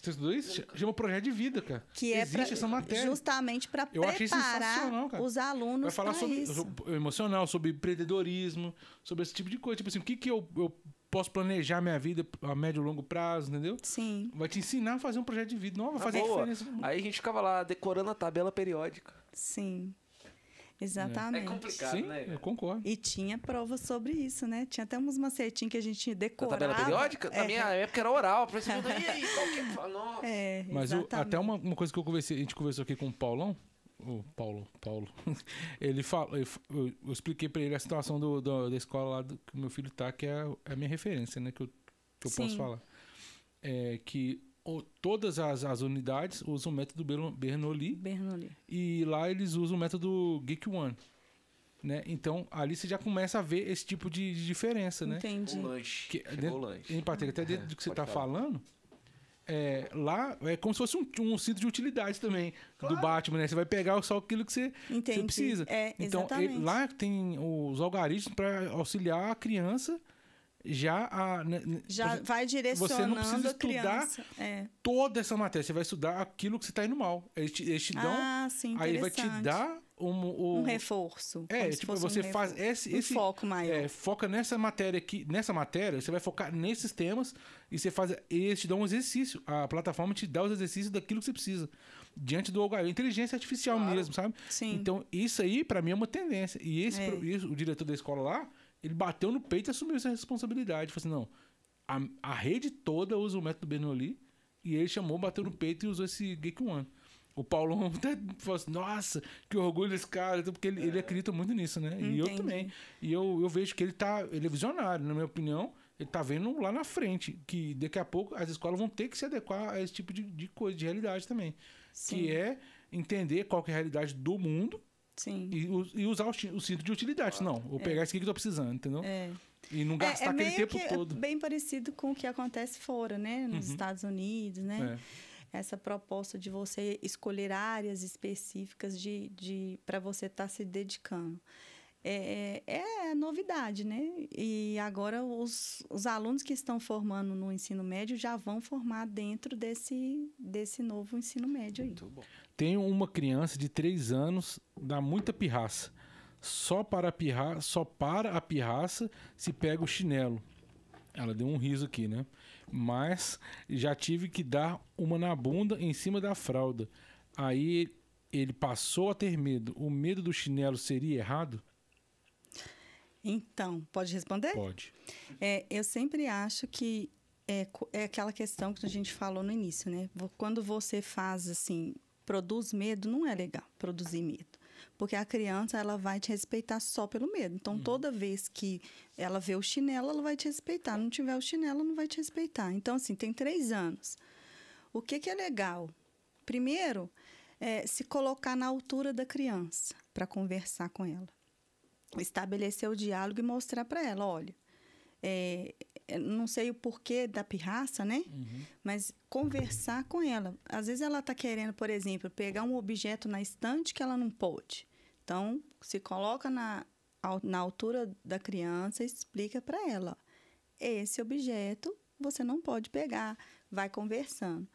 Você estudou isso? Chama projeto de vida, cara. que é Existe pra- essa matéria. justamente para preparar os alunos Vai falar sobre, isso. sobre emocional, sobre empreendedorismo, sobre esse tipo de coisa. Tipo assim, o que, que eu, eu posso planejar minha vida a médio e longo prazo, entendeu? Sim, Vai te ensinar a fazer um projeto de vida. Não, vai Ah, fazer boa. diferença. Aí a gente ficava lá decorando a tabela periódica. sim. Exatamente. É complicado, Sim, né? eu concordo. E tinha prova sobre isso, né? Tinha até uns macetinhos que a gente decorava. tabela periódica? Na É, minha época era oral. Pra você e aí, qual que é? Nossa. É, Mas o- exatamente. até uma, uma coisa que eu conversei, a gente conversou aqui com o Paulão, o Paulo, Paulo, ele fala, eu, eu- expliquei pra ele a situação do, do- da escola lá do, que o meu filho tá, que é, a- é a minha referência, né, que eu, que eu posso falar. É que o- todas as, as unidades usam o método Berno- Bernoulli Bernoulli. e lá eles usam o método Geek One. Né? Então, ali você já começa a ver esse tipo de, de diferença, né? Entendi. O lanche. Que- Chegou dentro- o lanche. Em até dentro É, do que você está falar. falando, é, lá é como se fosse um, um cinto de utilidade também do Batman, né? Você vai pegar só aquilo que você, você precisa. É, então, ele- lá tem os algoritmos para auxiliar a criança já a. né, né, Já você- vai direcionando precisa a criança. É. toda essa matéria. Você vai estudar aquilo que você está indo mal. Eles te, eles te dão. Ah, sim, aí vai te dar um. um reforço. É, tipo, fosse um você faz esse, um esse foco maior. é, foca nessa matéria aqui, nessa matéria, você vai focar nesses temas e você faz, e eles te dão um exercício. A plataforma te dá os exercícios daquilo que você precisa. Diante do algoritmo, inteligência artificial Claro. mesmo, sabe? Sim. Então, isso aí pra mim é uma tendência. E esse, É. o diretor da escola lá, ele bateu no peito e assumiu essa responsabilidade. Falou assim: "Não, a, a rede toda usa o método Bernoulli e ele chamou, bateu no peito e usou esse Geek One. O Paulão até falou assim, nossa, que orgulho desse cara, porque ele, ele acredita muito nisso, né? E eu Entendi. também. E eu, eu vejo que ele tá. Ele é visionário, na minha opinião. Ele tá vendo lá na frente. Que daqui a pouco as escolas vão ter que se adequar a esse tipo de, de coisa, de realidade também. Sim. Que é entender qual é a realidade do mundo Sim. e, e usar o, o cinto de utilidade. Não, vou pegar isso aqui que eu tô precisando, entendeu? É. E não É, gastar é aquele meio tempo que é todo. bem parecido com o que acontece fora, né? Nos Uhum. Estados Unidos, né? É. Essa proposta de você escolher áreas específicas de, de para você estar se dedicando. É, é novidade, né? E agora os, os alunos que estão formando no ensino médio já vão formar dentro desse, desse novo ensino médio aí. Muito bom. Tem uma criança de 3 anos, dá muita pirraça. Só para a pirra, só para a pirraça se pega o chinelo. Ela deu um riso aqui, né? Mas já tive que dar uma na bunda em cima da fralda. Aí ele passou a ter medo. O medo do chinelo seria errado? Então, pode responder? Pode. É, eu sempre acho que é, é aquela questão que a gente falou no início, né? Quando você faz assim, produz medo, não é legal produzir medo. Porque a criança, ela vai te respeitar só pelo medo. Então, toda vez que ela vê o chinelo, ela vai te respeitar. Não tiver o chinelo, não vai te respeitar. Então, assim, tem três anos. O que, que é legal? Primeiro, é, se colocar na altura da criança para conversar com ela. Estabelecer o diálogo e mostrar para ela, olha, é, eu não sei o porquê da pirraça, né? Mas conversar com ela. Às vezes ela está querendo, por exemplo, pegar um objeto na estante que ela não pôde. Então, se coloca na, na altura da criança e explica para ela: esse objeto você não pode pegar. Vai conversando.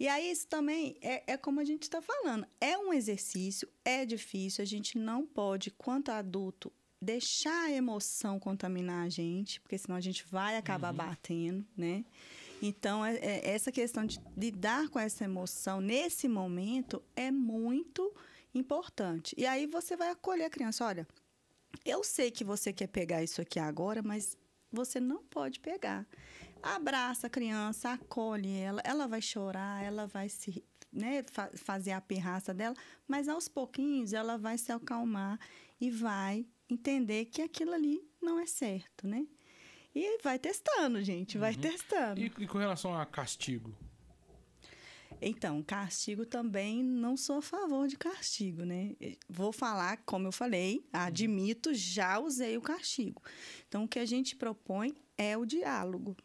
E aí, isso também é, é como a gente está falando: é um exercício, é difícil, a gente não pode, quanto adulto, deixar a emoção contaminar a gente, porque senão a gente vai acabar batendo, né? Então, é- é- essa questão de lidar com essa emoção nesse momento é muito importante. E aí você vai acolher a criança: olha, eu sei que você quer pegar isso aqui agora, mas você não pode pegar. abraça a criança, acolhe ela, ela vai chorar, ela vai se né, fa fazer a pirraça dela, mas aos pouquinhos ela vai se acalmar e vai entender que aquilo ali não é certo, né? E vai testando, gente, vai Uhum. testando. E, e com relação a castigo? Então, castigo também não sou a favor de castigo, né? Vou falar, como eu falei, admito, já usei o castigo. Então, o que a gente propõe é o diálogo.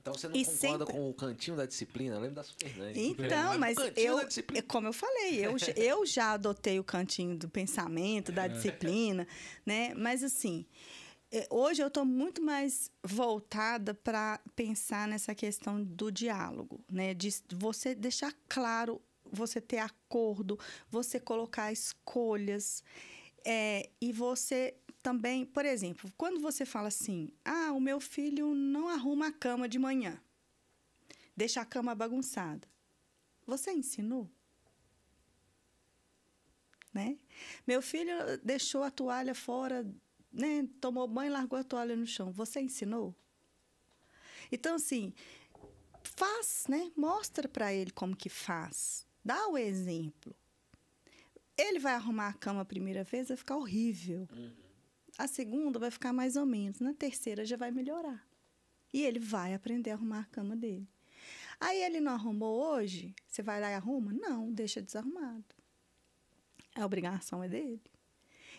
Então você não E concorda sempre- com o cantinho da disciplina? Eu lembro da Supernanny. Então, mas eu, como eu falei, eu, já- eu já adotei o cantinho do pensamento, da disciplina, né? Mas assim, hoje eu estou muito mais voltada para pensar nessa questão do diálogo, né? De você deixar claro, você ter acordo, você colocar escolhas. eh, e você também, por exemplo, quando você fala assim, ah, o meu filho não arruma a cama de manhã deixa a cama bagunçada. Você ensinou? Né? Meu filho deixou a toalha fora, né? tomou banho e largou a toalha no chão. Você ensinou? Então, assim, faz, né? Mostra para ele como que faz. Dá o exemplo. Ele vai arrumar a cama a primeira vez, vai ficar horrível. A segunda vai ficar mais ou menos. Na terceira já vai melhorar. E ele vai aprender a arrumar a cama dele. Aí ele não arrumou hoje, você vai lá e arruma? Não, deixa desarrumado. A obrigação é dele.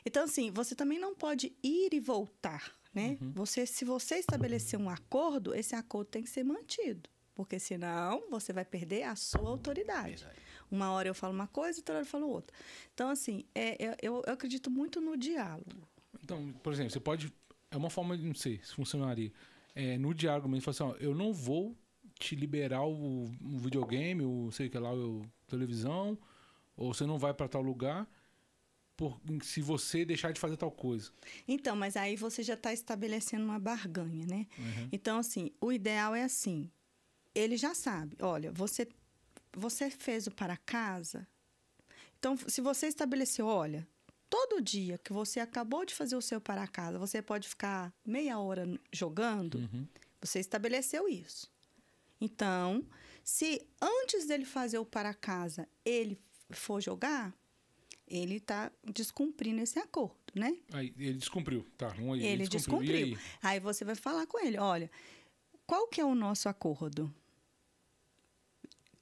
Então, assim, você também não pode ir e voltar, né? Você, se você estabelecer um acordo, esse acordo tem que ser mantido. Porque senão você vai perder a sua autoridade. Uma hora eu falo uma coisa, outra hora eu falo outra. Então, assim, é, é- eu, eu acredito muito no diálogo. Então, por exemplo, você pode. É uma forma de, não sei se funcionaria. É, no diálogo mesmo, falar assim, ó, eu não vou te liberar o, o videogame, o sei que lá, o televisão, ou você não vai para tal lugar por, se você deixar de fazer tal coisa. Então, mas aí você já está estabelecendo uma barganha, né? Uhum. Então, assim, o ideal é assim: ele já sabe, olha, você, você fez o para casa. Então, se você estabeleceu, olha, todo dia que você acabou de fazer o seu para casa, você pode ficar meia hora jogando, Uhum. você estabeleceu isso. Então, se antes dele fazer o para casa ele for jogar, ele está descumprindo esse acordo, né? Aí ele descumpriu, tá? Um aí, Ele E descumpriu. aí? Aí você vai falar com ele, olha, qual que é o nosso acordo?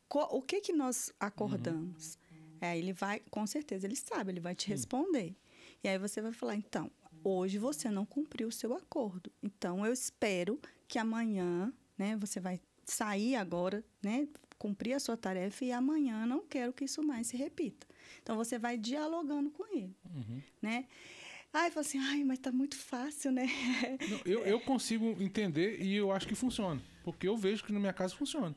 Co- o que que nós acordamos? Aí ele vai, com certeza ele sabe, ele vai te responder. E aí você vai falar, então, hoje você não cumpriu o seu acordo. Então eu espero que amanhã, né, você vai sair agora, né, cumprir a sua tarefa e amanhã não quero que isso mais se repita. Então você vai dialogando com ele, Uhum. né? Aí fala assim, ai, mas tá muito fácil, né? Não, eu, eu consigo entender e eu acho que funciona. Porque eu vejo que na minha casa funciona.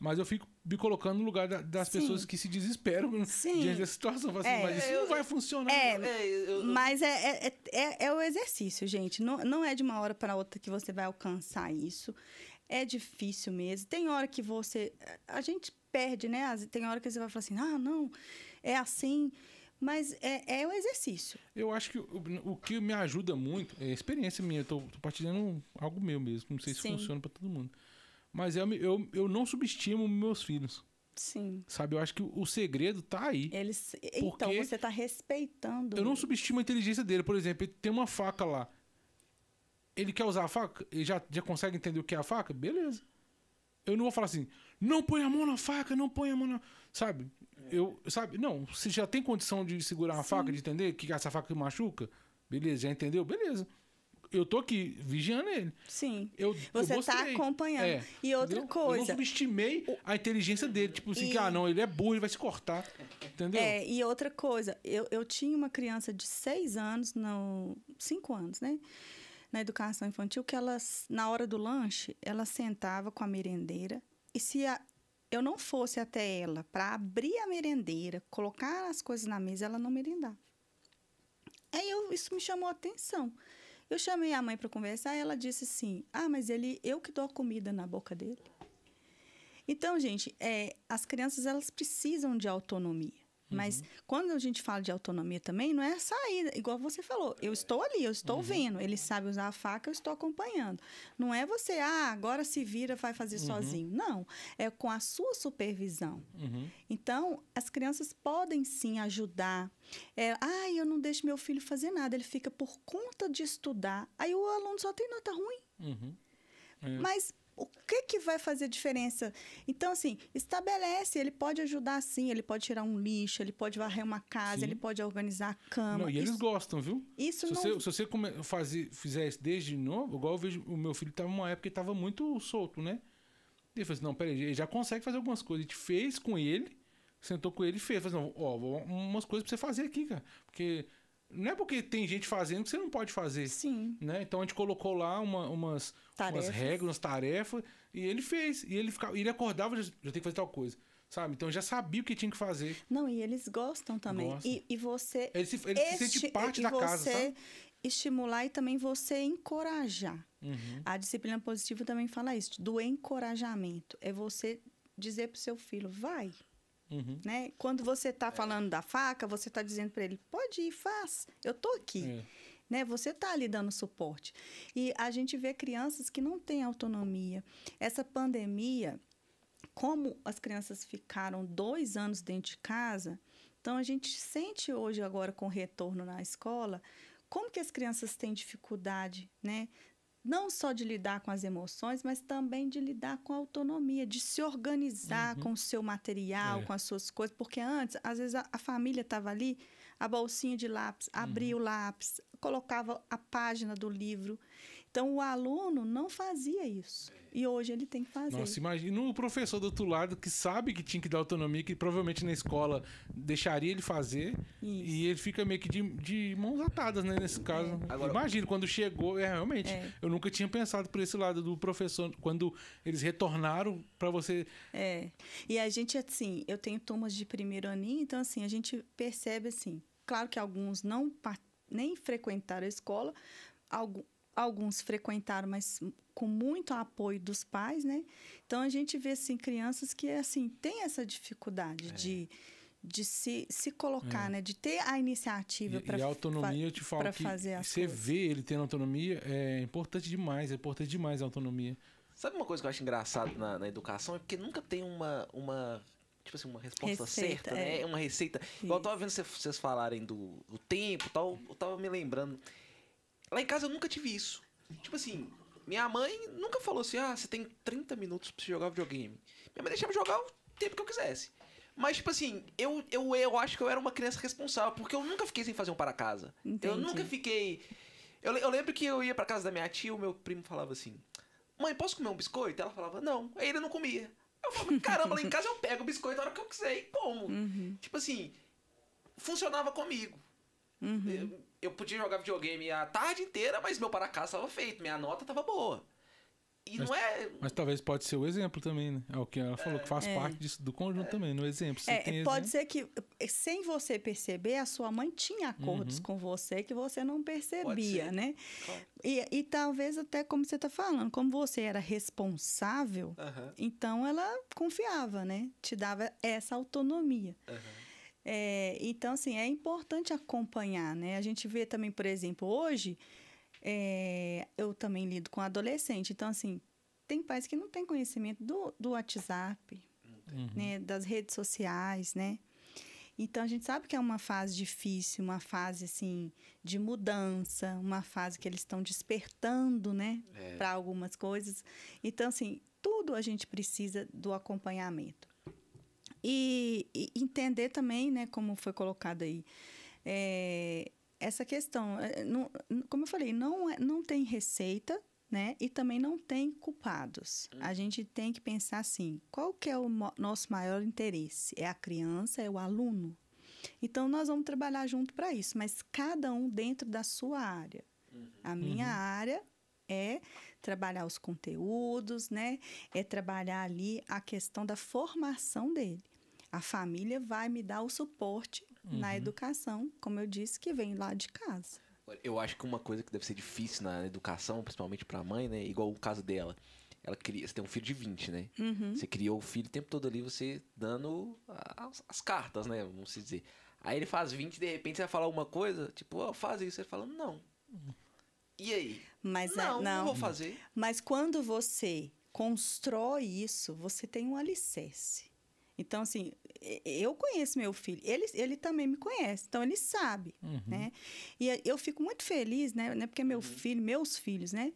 Mas eu fico me colocando no lugar da- das Sim. pessoas que se desesperam Sim. diante dessa situação. Assim, É, mas isso eu- não vai funcionar. É, É, eu- eu- Mas é, é, é- é, é o exercício, gente. Não, não é de uma hora para outra que você vai alcançar isso. É difícil mesmo. Tem hora que você. A gente perde, né? Tem hora que você vai falar assim: ah, não, é assim. Mas é, é o exercício. Eu acho que o, o que me ajuda muito é a experiência minha. Eu tô, tô partilhando algo meu mesmo. Não sei se Sim. funciona pra todo mundo. Mas eu, eu, eu não subestimo meus filhos. Sim. Sabe? Eu acho que o, segredo tá aí. Eles, então, você está respeitando. Eu não subestimo a inteligência dele. Por exemplo, ele tem uma faca lá. Ele quer usar a faca? Ele já, já consegue entender o que é a faca? Beleza. Eu não vou falar assim, não põe a mão na faca, não põe a mão na. Sabe? Eu, sabe? Não, se já tem condição de segurar uma Sim. faca, de entender que essa faca machuca, beleza, já entendeu? Beleza. Eu tô aqui vigiando ele. Sim. Eu, Você eu está mostrei. acompanhando. É, e outra entendeu? Eu não coisa. subestimei a inteligência dele. Tipo assim, E- que, ah, não, ele é burro, ele vai se cortar. Entendeu? É, e outra coisa, eu, eu tinha uma criança de seis anos, não, cinco anos, né? Na educação infantil, que ela, na hora do lanche, ela sentava com a merendeira e se a- eu não fosse até ela para abrir a merendeira, colocar as coisas na mesa, ela não merendava. Aí eu, isso me chamou a atenção. Eu chamei a mãe para conversar e ela disse assim: Ah, mas ele, eu que dou a comida na boca dele. Então, gente, é, as crianças elas precisam de autonomia. Mas quando a gente fala de autonomia também, não é sair, igual você falou. Eu estou ali, eu estou vendo. Ele sabe usar a faca, eu estou acompanhando. Não é você, ah, agora se vira, vai fazer sozinho. Não. É com a sua supervisão. Uhum. Então, as crianças podem sim ajudar. É, ah, eu não deixo meu filho fazer nada, ele fica por conta de estudar. Aí o aluno só tem nota ruim. Uhum. É. Mas o que, que vai fazer diferença? Então, assim, estabelece, ele pode ajudar sim, ele pode tirar um lixo, ele pode varrer uma casa, Sim. ele pode organizar a cama. Não, e eles isso, gostam, viu? isso Se não. você, se você come- fazer, fizer isso desde novo, igual eu vejo, o meu filho tava numa época que tava muito solto, né? Ele falou assim, não, peraí, ele já consegue fazer algumas coisas. A gente fez com ele, sentou com ele e fez. Falou assim, ó, umas coisas pra você fazer aqui, cara. Porque não é porque tem gente fazendo que você não pode fazer. Sim, Né? Então a gente colocou lá uma- umas, umas regras, umas tarefas, e ele fez. E ele, ficava, ele acordava já, já tem que fazer tal coisa. Sabe? Então já sabia o que tinha que fazer. Não, e eles gostam também. Gostam. E, e você. Ele se, ele se sente parte da você casa, sabe? estimular e também você encorajar. Uhum. A disciplina positiva também fala isso, do encorajamento. É você dizer pro seu filho, vai. Uhum. Né? Quando você está falando da faca, você está dizendo para ele, pode ir, faz. Eu tô aqui. É. né? Você está ali dando suporte. E a gente vê crianças que não têm autonomia. Essa pandemia, como as crianças ficaram dois anos dentro de casa, então a gente sente hoje agora com o retorno na escola, como que as crianças têm dificuldade, né? Não só de lidar com as emoções, mas também de lidar com a autonomia, de se organizar Uhum. com o seu material, É. com as suas coisas. Porque antes, às vezes, a, a família estava ali, a bolsinha de lápis, abria Uhum. o lápis, colocava a página do livro. Então, o aluno não fazia isso. E hoje ele tem que fazer. Nossa, imagina o professor do outro lado que sabe que tinha que dar autonomia, que provavelmente na escola deixaria ele fazer, Isso. e ele fica meio que de, de mãos atadas, né, nesse caso. Agora- Imagina, quando chegou, é realmente, É. eu nunca tinha pensado por esse lado do professor, quando eles retornaram pra você... É. E a gente, assim, eu tenho turmas de primeiro aninho, então, assim, a gente percebe, assim, claro que alguns não nem frequentaram a escola, algu- alguns frequentaram, mas com muito apoio dos pais, né? Então, a gente vê, assim, crianças que, assim, têm essa dificuldade de, de se, se colocar, né? De ter a iniciativa para e a autonomia, eu te falo que fazer as você coisas. vê ele tendo autonomia, é importante demais, é importante demais a autonomia. Sabe uma coisa que eu acho engraçado na, na educação? É porque nunca tem uma, uma tipo assim, uma resposta Receita, certa, né? é. Uma receita. Igual eu tava vendo cê- vocês falarem do, do tempo tal, eu tava me lembrando. Lá em casa eu nunca tive isso. Tipo assim, minha mãe nunca falou assim, ah, você tem 30 minutos pra você jogar videogame. Minha mãe deixava eu jogar o tempo que eu quisesse. Mas, tipo assim, eu, eu, eu acho que eu era uma criança responsável, porque eu nunca fiquei sem fazer um para casa. Eu Entendi. nunca fiquei. Eu, eu lembro que eu ia pra casa da minha tia, o meu primo falava assim: Mãe, posso comer um biscoito? Ela falava: Não. Aí ele não comia. Eu falava: Caramba, lá em casa eu pego o biscoito a hora que eu quiser e como. Uhum, Tipo assim, funcionava comigo. uhum. Eu, eu podia jogar videogame a tarde inteira, mas meu para casa estava feito, minha nota estava boa. E Mas- não é. Mas talvez pode ser o exemplo também, né? É o que ela falou, que faz É. parte disso, do conjunto também, no exemplo. Você É, tem pode exemplo. ser que, sem você perceber, a sua mãe tinha acordos Uhum. com você que você não percebia, né? Claro. E, e talvez até como você está falando, como você era responsável, Aham, então ela confiava, né? Te dava essa autonomia. aham. É, então, assim, é importante acompanhar, né? A gente vê também, por exemplo, hoje, é, eu também lido com adolescente. Então, assim, tem pais que não têm conhecimento do, do WhatsApp, Uhum. né, das redes sociais, né? Então a gente sabe que é uma fase difícil, uma fase assim de mudança, uma fase que eles estão despertando, né, É. para algumas coisas. Então assim, tudo a gente precisa do acompanhamento. E, e entender também, né, como foi colocado aí, é, essa questão, é, não- como eu falei, não, é- não tem receita, né? E também não tem culpados. A gente tem que pensar assim, qual que é o mo- nosso maior interesse? É a criança, é o aluno? Então, nós vamos trabalhar junto para isso, mas cada um dentro da sua área. A minha Uhum. área é trabalhar os conteúdos, né? É trabalhar ali a questão da formação dele. A família vai me dar o suporte na Uhum. educação, como eu disse, que vem lá de casa. Eu acho que uma coisa que deve ser difícil na educação, principalmente pra mãe, né? Igual o caso dela. ela cria, você tem um filho de 20, né? Uhum. Você criou o filho o tempo todo ali, você dando as, as cartas, né? Vamos dizer. Aí ele faz 20 e de repente você vai falar alguma coisa, tipo, ó, faz isso. Ele fala, não. E aí? Mas é- não, não, não. vou fazer. Mas quando você constrói isso, você tem um alicerce. Então, assim, eu conheço meu filho, ele, ele também me conhece, então ele sabe, Uhum. né? E eu fico muito feliz, né? né, Porque meu filho, meus filhos, né?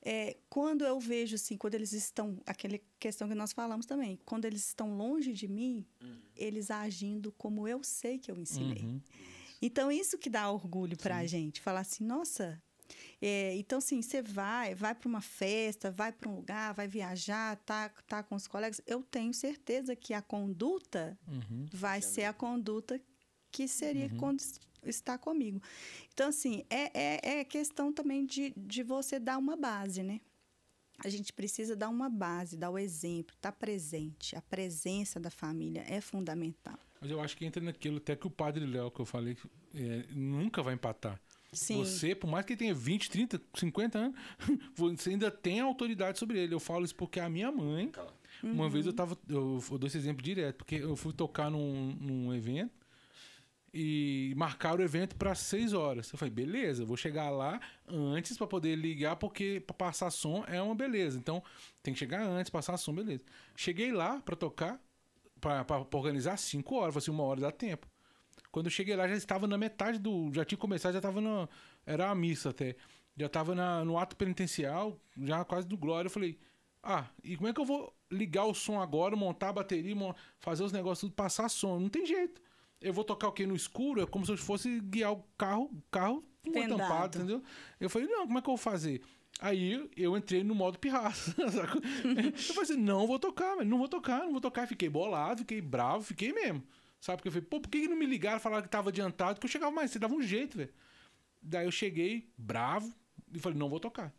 É, quando eu vejo, assim, quando eles estão, aquela questão que nós falamos também, quando eles estão longe de mim, eles agindo como eu sei que eu ensinei. Uhum. Então, isso que dá orgulho pra gente. Falar assim, nossa. É, então, assim, você vai, vai para uma festa, vai para um lugar, vai viajar, tá, tá com os colegas. Eu tenho certeza que a conduta Uhum. vai ser a conduta que seria quando es- está comigo. Então, assim, é, é, é questão também de, de você dar uma base, né? A gente precisa dar uma base, dar o exemplo, estar presente. A presença da família é fundamental. Mas eu acho que entra naquilo até que o padre Léo, que eu falei, é, nunca vai empatar. Sim. Você, por mais que ele tenha 20, 30, 50 anos, você ainda tem autoridade sobre ele. Eu falo isso porque a minha mãe, uma vez eu tava. Eu, eu dou esse exemplo direto, porque eu fui tocar num, num evento e marcaram o evento para 6 horas. Eu falei, beleza, vou chegar lá antes para poder ligar, porque para passar som é uma beleza. Então tem que chegar antes, passar som, beleza. Cheguei lá para tocar, para organizar 5 horas, falei assim, uma hora dá tempo. Quando eu cheguei lá, já estava na metade do. Já tinha começado, já estava na. Era a missa até. Já estava na, no ato penitencial, já quase do Glória. Eu falei, ah, e como é que eu vou ligar o som agora, montar a bateria, fazer os negócios, tudo, passar som? Não tem jeito. Eu vou tocar o quê no escuro? É como se eu fosse guiar o carro, carro com Vendado. tampado, entendeu? Eu falei, não, como é que eu vou fazer? Aí eu entrei no modo pirraça. eu falei assim, não vou tocar, não vou tocar, não vou tocar. Fiquei bolado, fiquei bravo, fiquei mesmo. Sabe? Porque eu falei, pô, por que que não me ligaram, falaram que tava adiantado? Que eu chegava mais, você dava um jeito, velho. Daí eu cheguei bravo e falei, não vou tocar.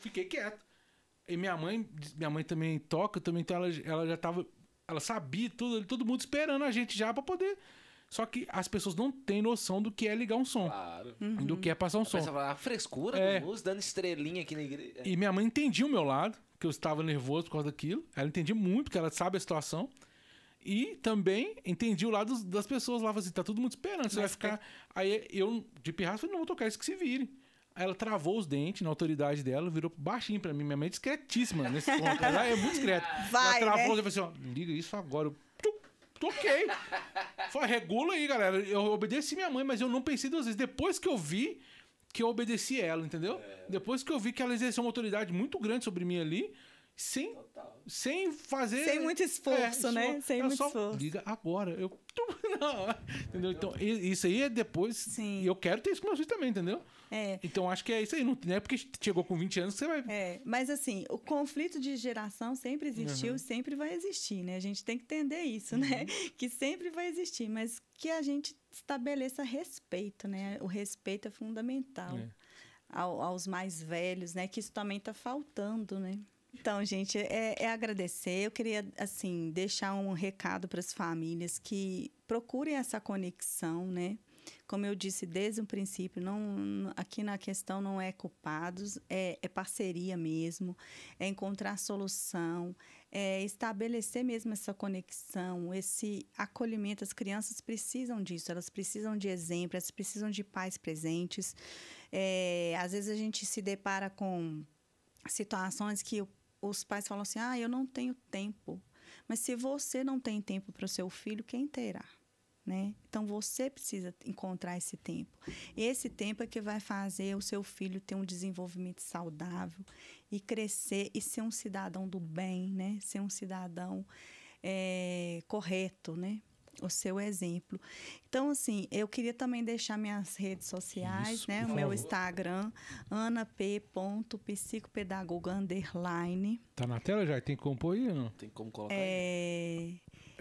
Fiquei quieto. E minha mãe, minha mãe também toca, também então ela, ela já tava, ela sabia tudo, todo mundo esperando a gente já pra poder. Só que as pessoas não têm noção do que é ligar um som, Claro. do que é passar um som. Pensa, a frescura É. do luz, dando estrelinha aqui na igreja. E minha mãe entendia o meu lado, que eu estava nervoso por causa daquilo. Ela entendia muito, porque ela sabe a situação. E também entendi o lado das pessoas lá, assim, tá todo mundo esperando, você vai ficar... Aí eu, de pirraça, falei, não, vou tocar isso que se vire. Aí ela travou os dentes na autoridade dela, virou baixinho pra mim. Minha mãe é discretíssima nesse ponto. Ela é muito discreta. Vai, ela travou né? e falou assim, ó, liga isso agora. Eu, toquei. Falei, regula aí, galera. Eu obedeci minha mãe, mas eu não pensei duas vezes. Depois que eu vi que eu obedeci ela, entendeu? Depois que eu vi que ela exerceu uma autoridade muito grande sobre mim ali, sem, sem fazer... Sem muito esforço, É, né? só- Sem muito só esforço. Liga agora. Eu... Não, entendeu? Então, isso aí é depois... Sim. E eu quero ter isso com meus filhos também, entendeu? É. Então acho que é isso aí. Não é porque chegou com 20 anos que você vai... É, mas assim, o conflito de geração sempre existiu e sempre vai existir, né? A gente tem que entender isso, né? Que sempre vai existir, mas que a gente estabeleça respeito, né? O respeito é fundamental É. ao- aos mais velhos, né? Que isso também está faltando, né? Então, gente, é, é agradecer. Eu queria, assim, deixar um recado para as famílias que procurem essa conexão, né? Como eu disse desde o princípio, não, aqui na questão não é culpados, é, é parceria mesmo, é encontrar solução, é estabelecer mesmo essa conexão, esse acolhimento. As crianças precisam disso, elas precisam de exemplo, elas precisam de pais presentes. É, às vezes a gente se depara com situações que o- os pais falam assim: ah, eu não tenho tempo. Mas se você não tem tempo para o seu filho, quem terá? Né? Então você precisa encontrar esse tempo. Esse tempo é que vai fazer o seu filho ter um desenvolvimento saudável e crescer e ser um cidadão do bem, né? Ser um cidadão eh, correto, né? O seu exemplo. Então, assim, eu queria também deixar minhas redes sociais, Isso, né? O meu favor. Instagram, anap.psicopedagoga underline. Tá na tela já? Tem que compor aí ou não? Tem como colocar aí. É,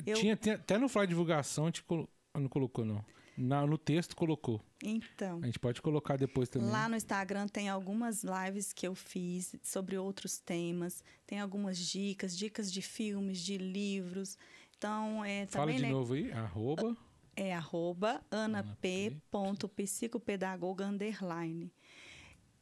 Eu- Tinha, tem- até no flyer de divulgação a gente colo... ah, não colocou, não. Na- no texto colocou. então, A gente pode colocar depois também. lá no Instagram tem algumas lives que eu fiz sobre outros temas. Tem algumas dicas, dicas de filmes, de livros. Então, é Fala de novo aí, arroba. é arroba anap.psicopedagoga underline.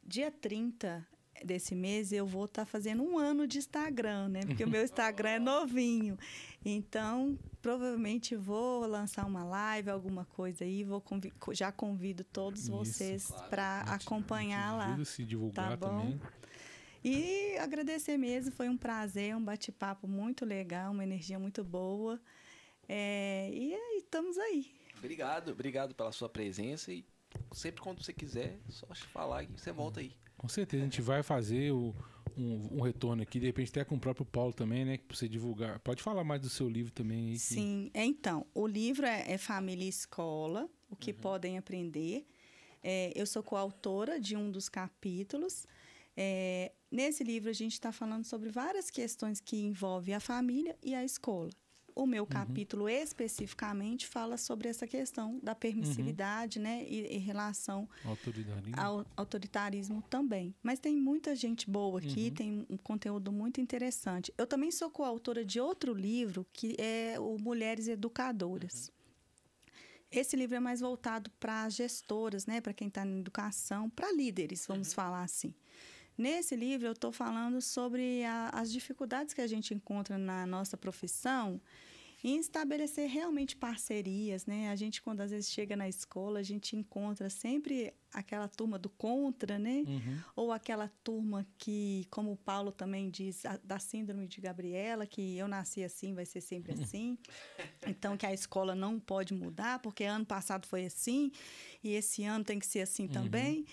Dia 30 desse mês eu vou estar tá fazendo um ano de Instagram, né? Porque o meu Instagram é novinho. Então, provavelmente vou lançar uma live, alguma coisa aí. Vou convi já convido todos Isso, vocês claro. para acompanhar lá. Se divulgar tá bom? também. E agradecer mesmo, foi um prazer, um bate-papo muito legal, uma energia muito boa. É, e estamos aí. Obrigado, obrigado pela sua presença e sempre quando você quiser, só falar e você volta aí. Com certeza, a gente vai fazer o, um, um, retorno aqui, de repente até com o próprio Paulo também, né? Pra você divulgar. Pode falar mais do seu livro também. Aí, Sim, que... então, o livro é, é Família e Escola, o que uhum. podem aprender. É, eu sou coautora de um dos capítulos. É, nesse livro, a gente está falando sobre várias questões que envolvem a família e a escola. O meu uhum. capítulo especificamente fala sobre essa questão da permissividade, uhum. né, e, em relação autoritarismo. ao autoritarismo também. Mas tem muita gente boa aqui, uhum. tem um conteúdo muito interessante. Eu também sou coautora de outro livro que é o Mulheres Educadoras. Uhum. Esse livro é mais voltado para gestoras, né, para quem está na educação, para líderes, vamos uhum. falar assim. Nesse livro, eu estou falando sobre a, as dificuldades que a gente encontra na nossa profissão em estabelecer realmente parcerias, né? A gente, quando às vezes chega na escola, a gente encontra sempre aquela turma do contra, né? Uhum. Ou aquela turma que, como o Paulo também diz, a, da síndrome de Gabriela, que eu nasci assim, vai ser sempre assim. Então, que a escola não pode mudar, porque ano passado foi assim, e esse ano tem que ser assim uhum. também.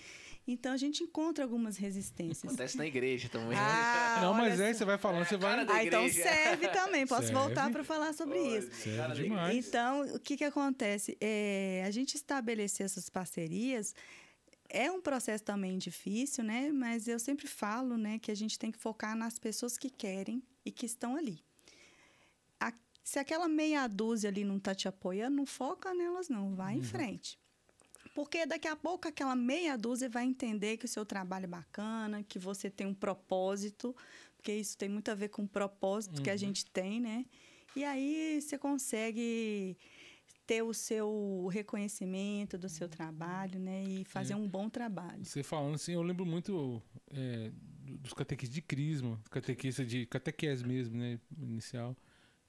Então a gente encontra algumas resistências. Acontece na igreja também. Ah, não, mas aí você vai falando, você vai. Ah, então serve também. Posso serve. voltar para falar sobre isso. Serve demais. Então, o que, que acontece? É, a gente estabelecer essas parcerias é um processo também difícil, né? Mas eu sempre falo, né, que a gente tem que focar nas pessoas que querem e que estão ali. A, se aquela meia dúzia ali não está te apoiando, não foca nelas, não. Vai uhum. em frente. Porque daqui a pouco aquela meia dúzia vai entender que o seu trabalho é bacana, que você tem um propósito, porque isso tem muito a ver com o propósito uhum. que a uhum. gente tem, né? E aí você consegue ter o seu reconhecimento do seu trabalho, né? E fazer é. um bom trabalho. Você falando assim, eu lembro muito é, dos catequistas de crisma, catequista de catequese mesmo, né? Inicial.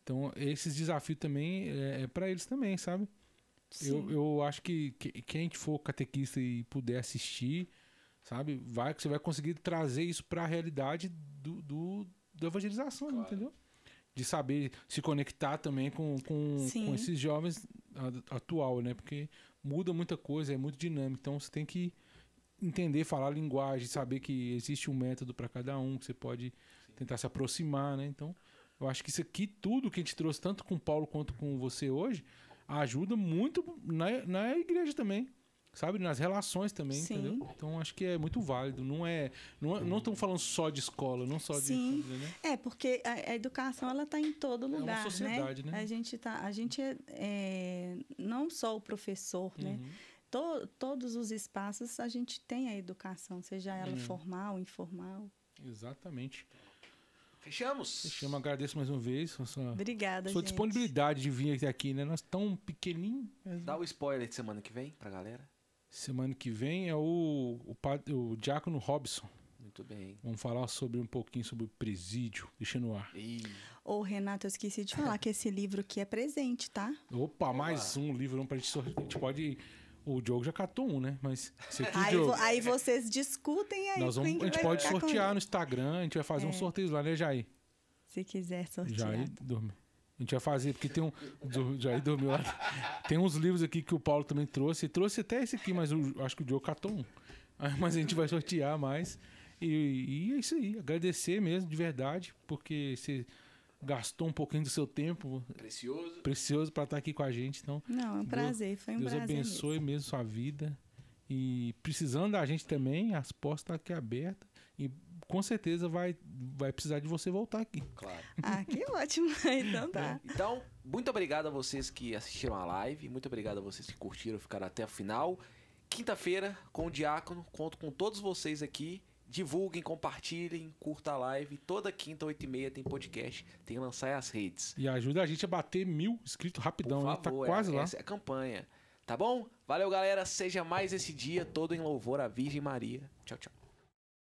Então, esses desafios também é, é para eles também, sabe? Eu, eu acho que, que quem for catequista e puder assistir, sabe, vai que você vai conseguir trazer isso para a realidade do, do, da evangelização, claro. entendeu? De saber se conectar também com, com, com esses jovens atual, né? Porque muda muita coisa, é muito dinâmico. Então você tem que entender, falar a linguagem, saber que existe um método para cada um, que você pode Sim. tentar se aproximar, né? Então, eu acho que isso aqui, tudo que a gente trouxe, tanto com o Paulo quanto com você hoje, ajuda muito na, na igreja também. Sabe? Nas relações também, Sim. entendeu? Então acho que é muito válido. Não é. Não, é, não estamos falando só de escola, não só Sim. de. Né? É, porque a, a educação ela está em todo lugar. É uma sociedade, né? né? A gente, tá, a gente é, é não só o professor, né? uhum. né? To, todos os espaços a gente tem a educação, seja ela uhum. formal, informal. Exatamente. Fechamos? Fechamos. Agradeço mais uma vez a sua, Obrigada, sua gente. disponibilidade de vir até aqui, né? Nós tão pequenininho. Mas... Dá o spoiler de semana que vem pra galera. Semana que vem é o, o, o Diácono Robson. Muito bem. Vamos falar sobre um pouquinho sobre o presídio. Deixa no ar. Ô, Renato, eu esqueci de falar que esse livro aqui é presente, tá? Opa, mais um livro pra gente sortear. A gente pode o Diogo já catou um, né? Mas aí, vo aí, vocês discutem aí. Nós vamos, a gente pode sortear no Instagram, a gente vai fazer é. um sorteio lá, né, Jair? Se quiser sortear. Jair dorme. A gente vai fazer, porque tem um. Jair dormiu lá. Tem uns livros aqui que o Paulo também trouxe. Trouxe até esse aqui, mas eu acho que o Diogo catou um. Mas a gente vai sortear mais. E, e é isso aí. Agradecer mesmo, de verdade, porque você gastou um pouquinho do seu tempo precioso precioso para estar tá aqui com a gente. Então, não, é um prazer, foi um Deus prazer. Deus abençoe mesmo. mesmo sua vida e precisando da gente também, as portas estão aqui abertas e com certeza vai vai precisar de você voltar aqui. Claro. Ah, que ótimo. Então tá. É. Então, muito obrigado a vocês que assistiram a live, muito obrigado a vocês que curtiram, ficaram até o final. Quinta-feira com o Diácono, conto com todos vocês aqui divulguem, compartilhem, curta a live. Toda quinta, 8 e meia, tem podcast. Tem lançar as redes. E ajuda a gente a bater mil inscritos rapidão, Por favor, né? Tá quase é, lá. Essa é a campanha. Tá bom? Valeu, galera. Seja mais esse dia todo em louvor à Virgem Maria. Tchau, tchau.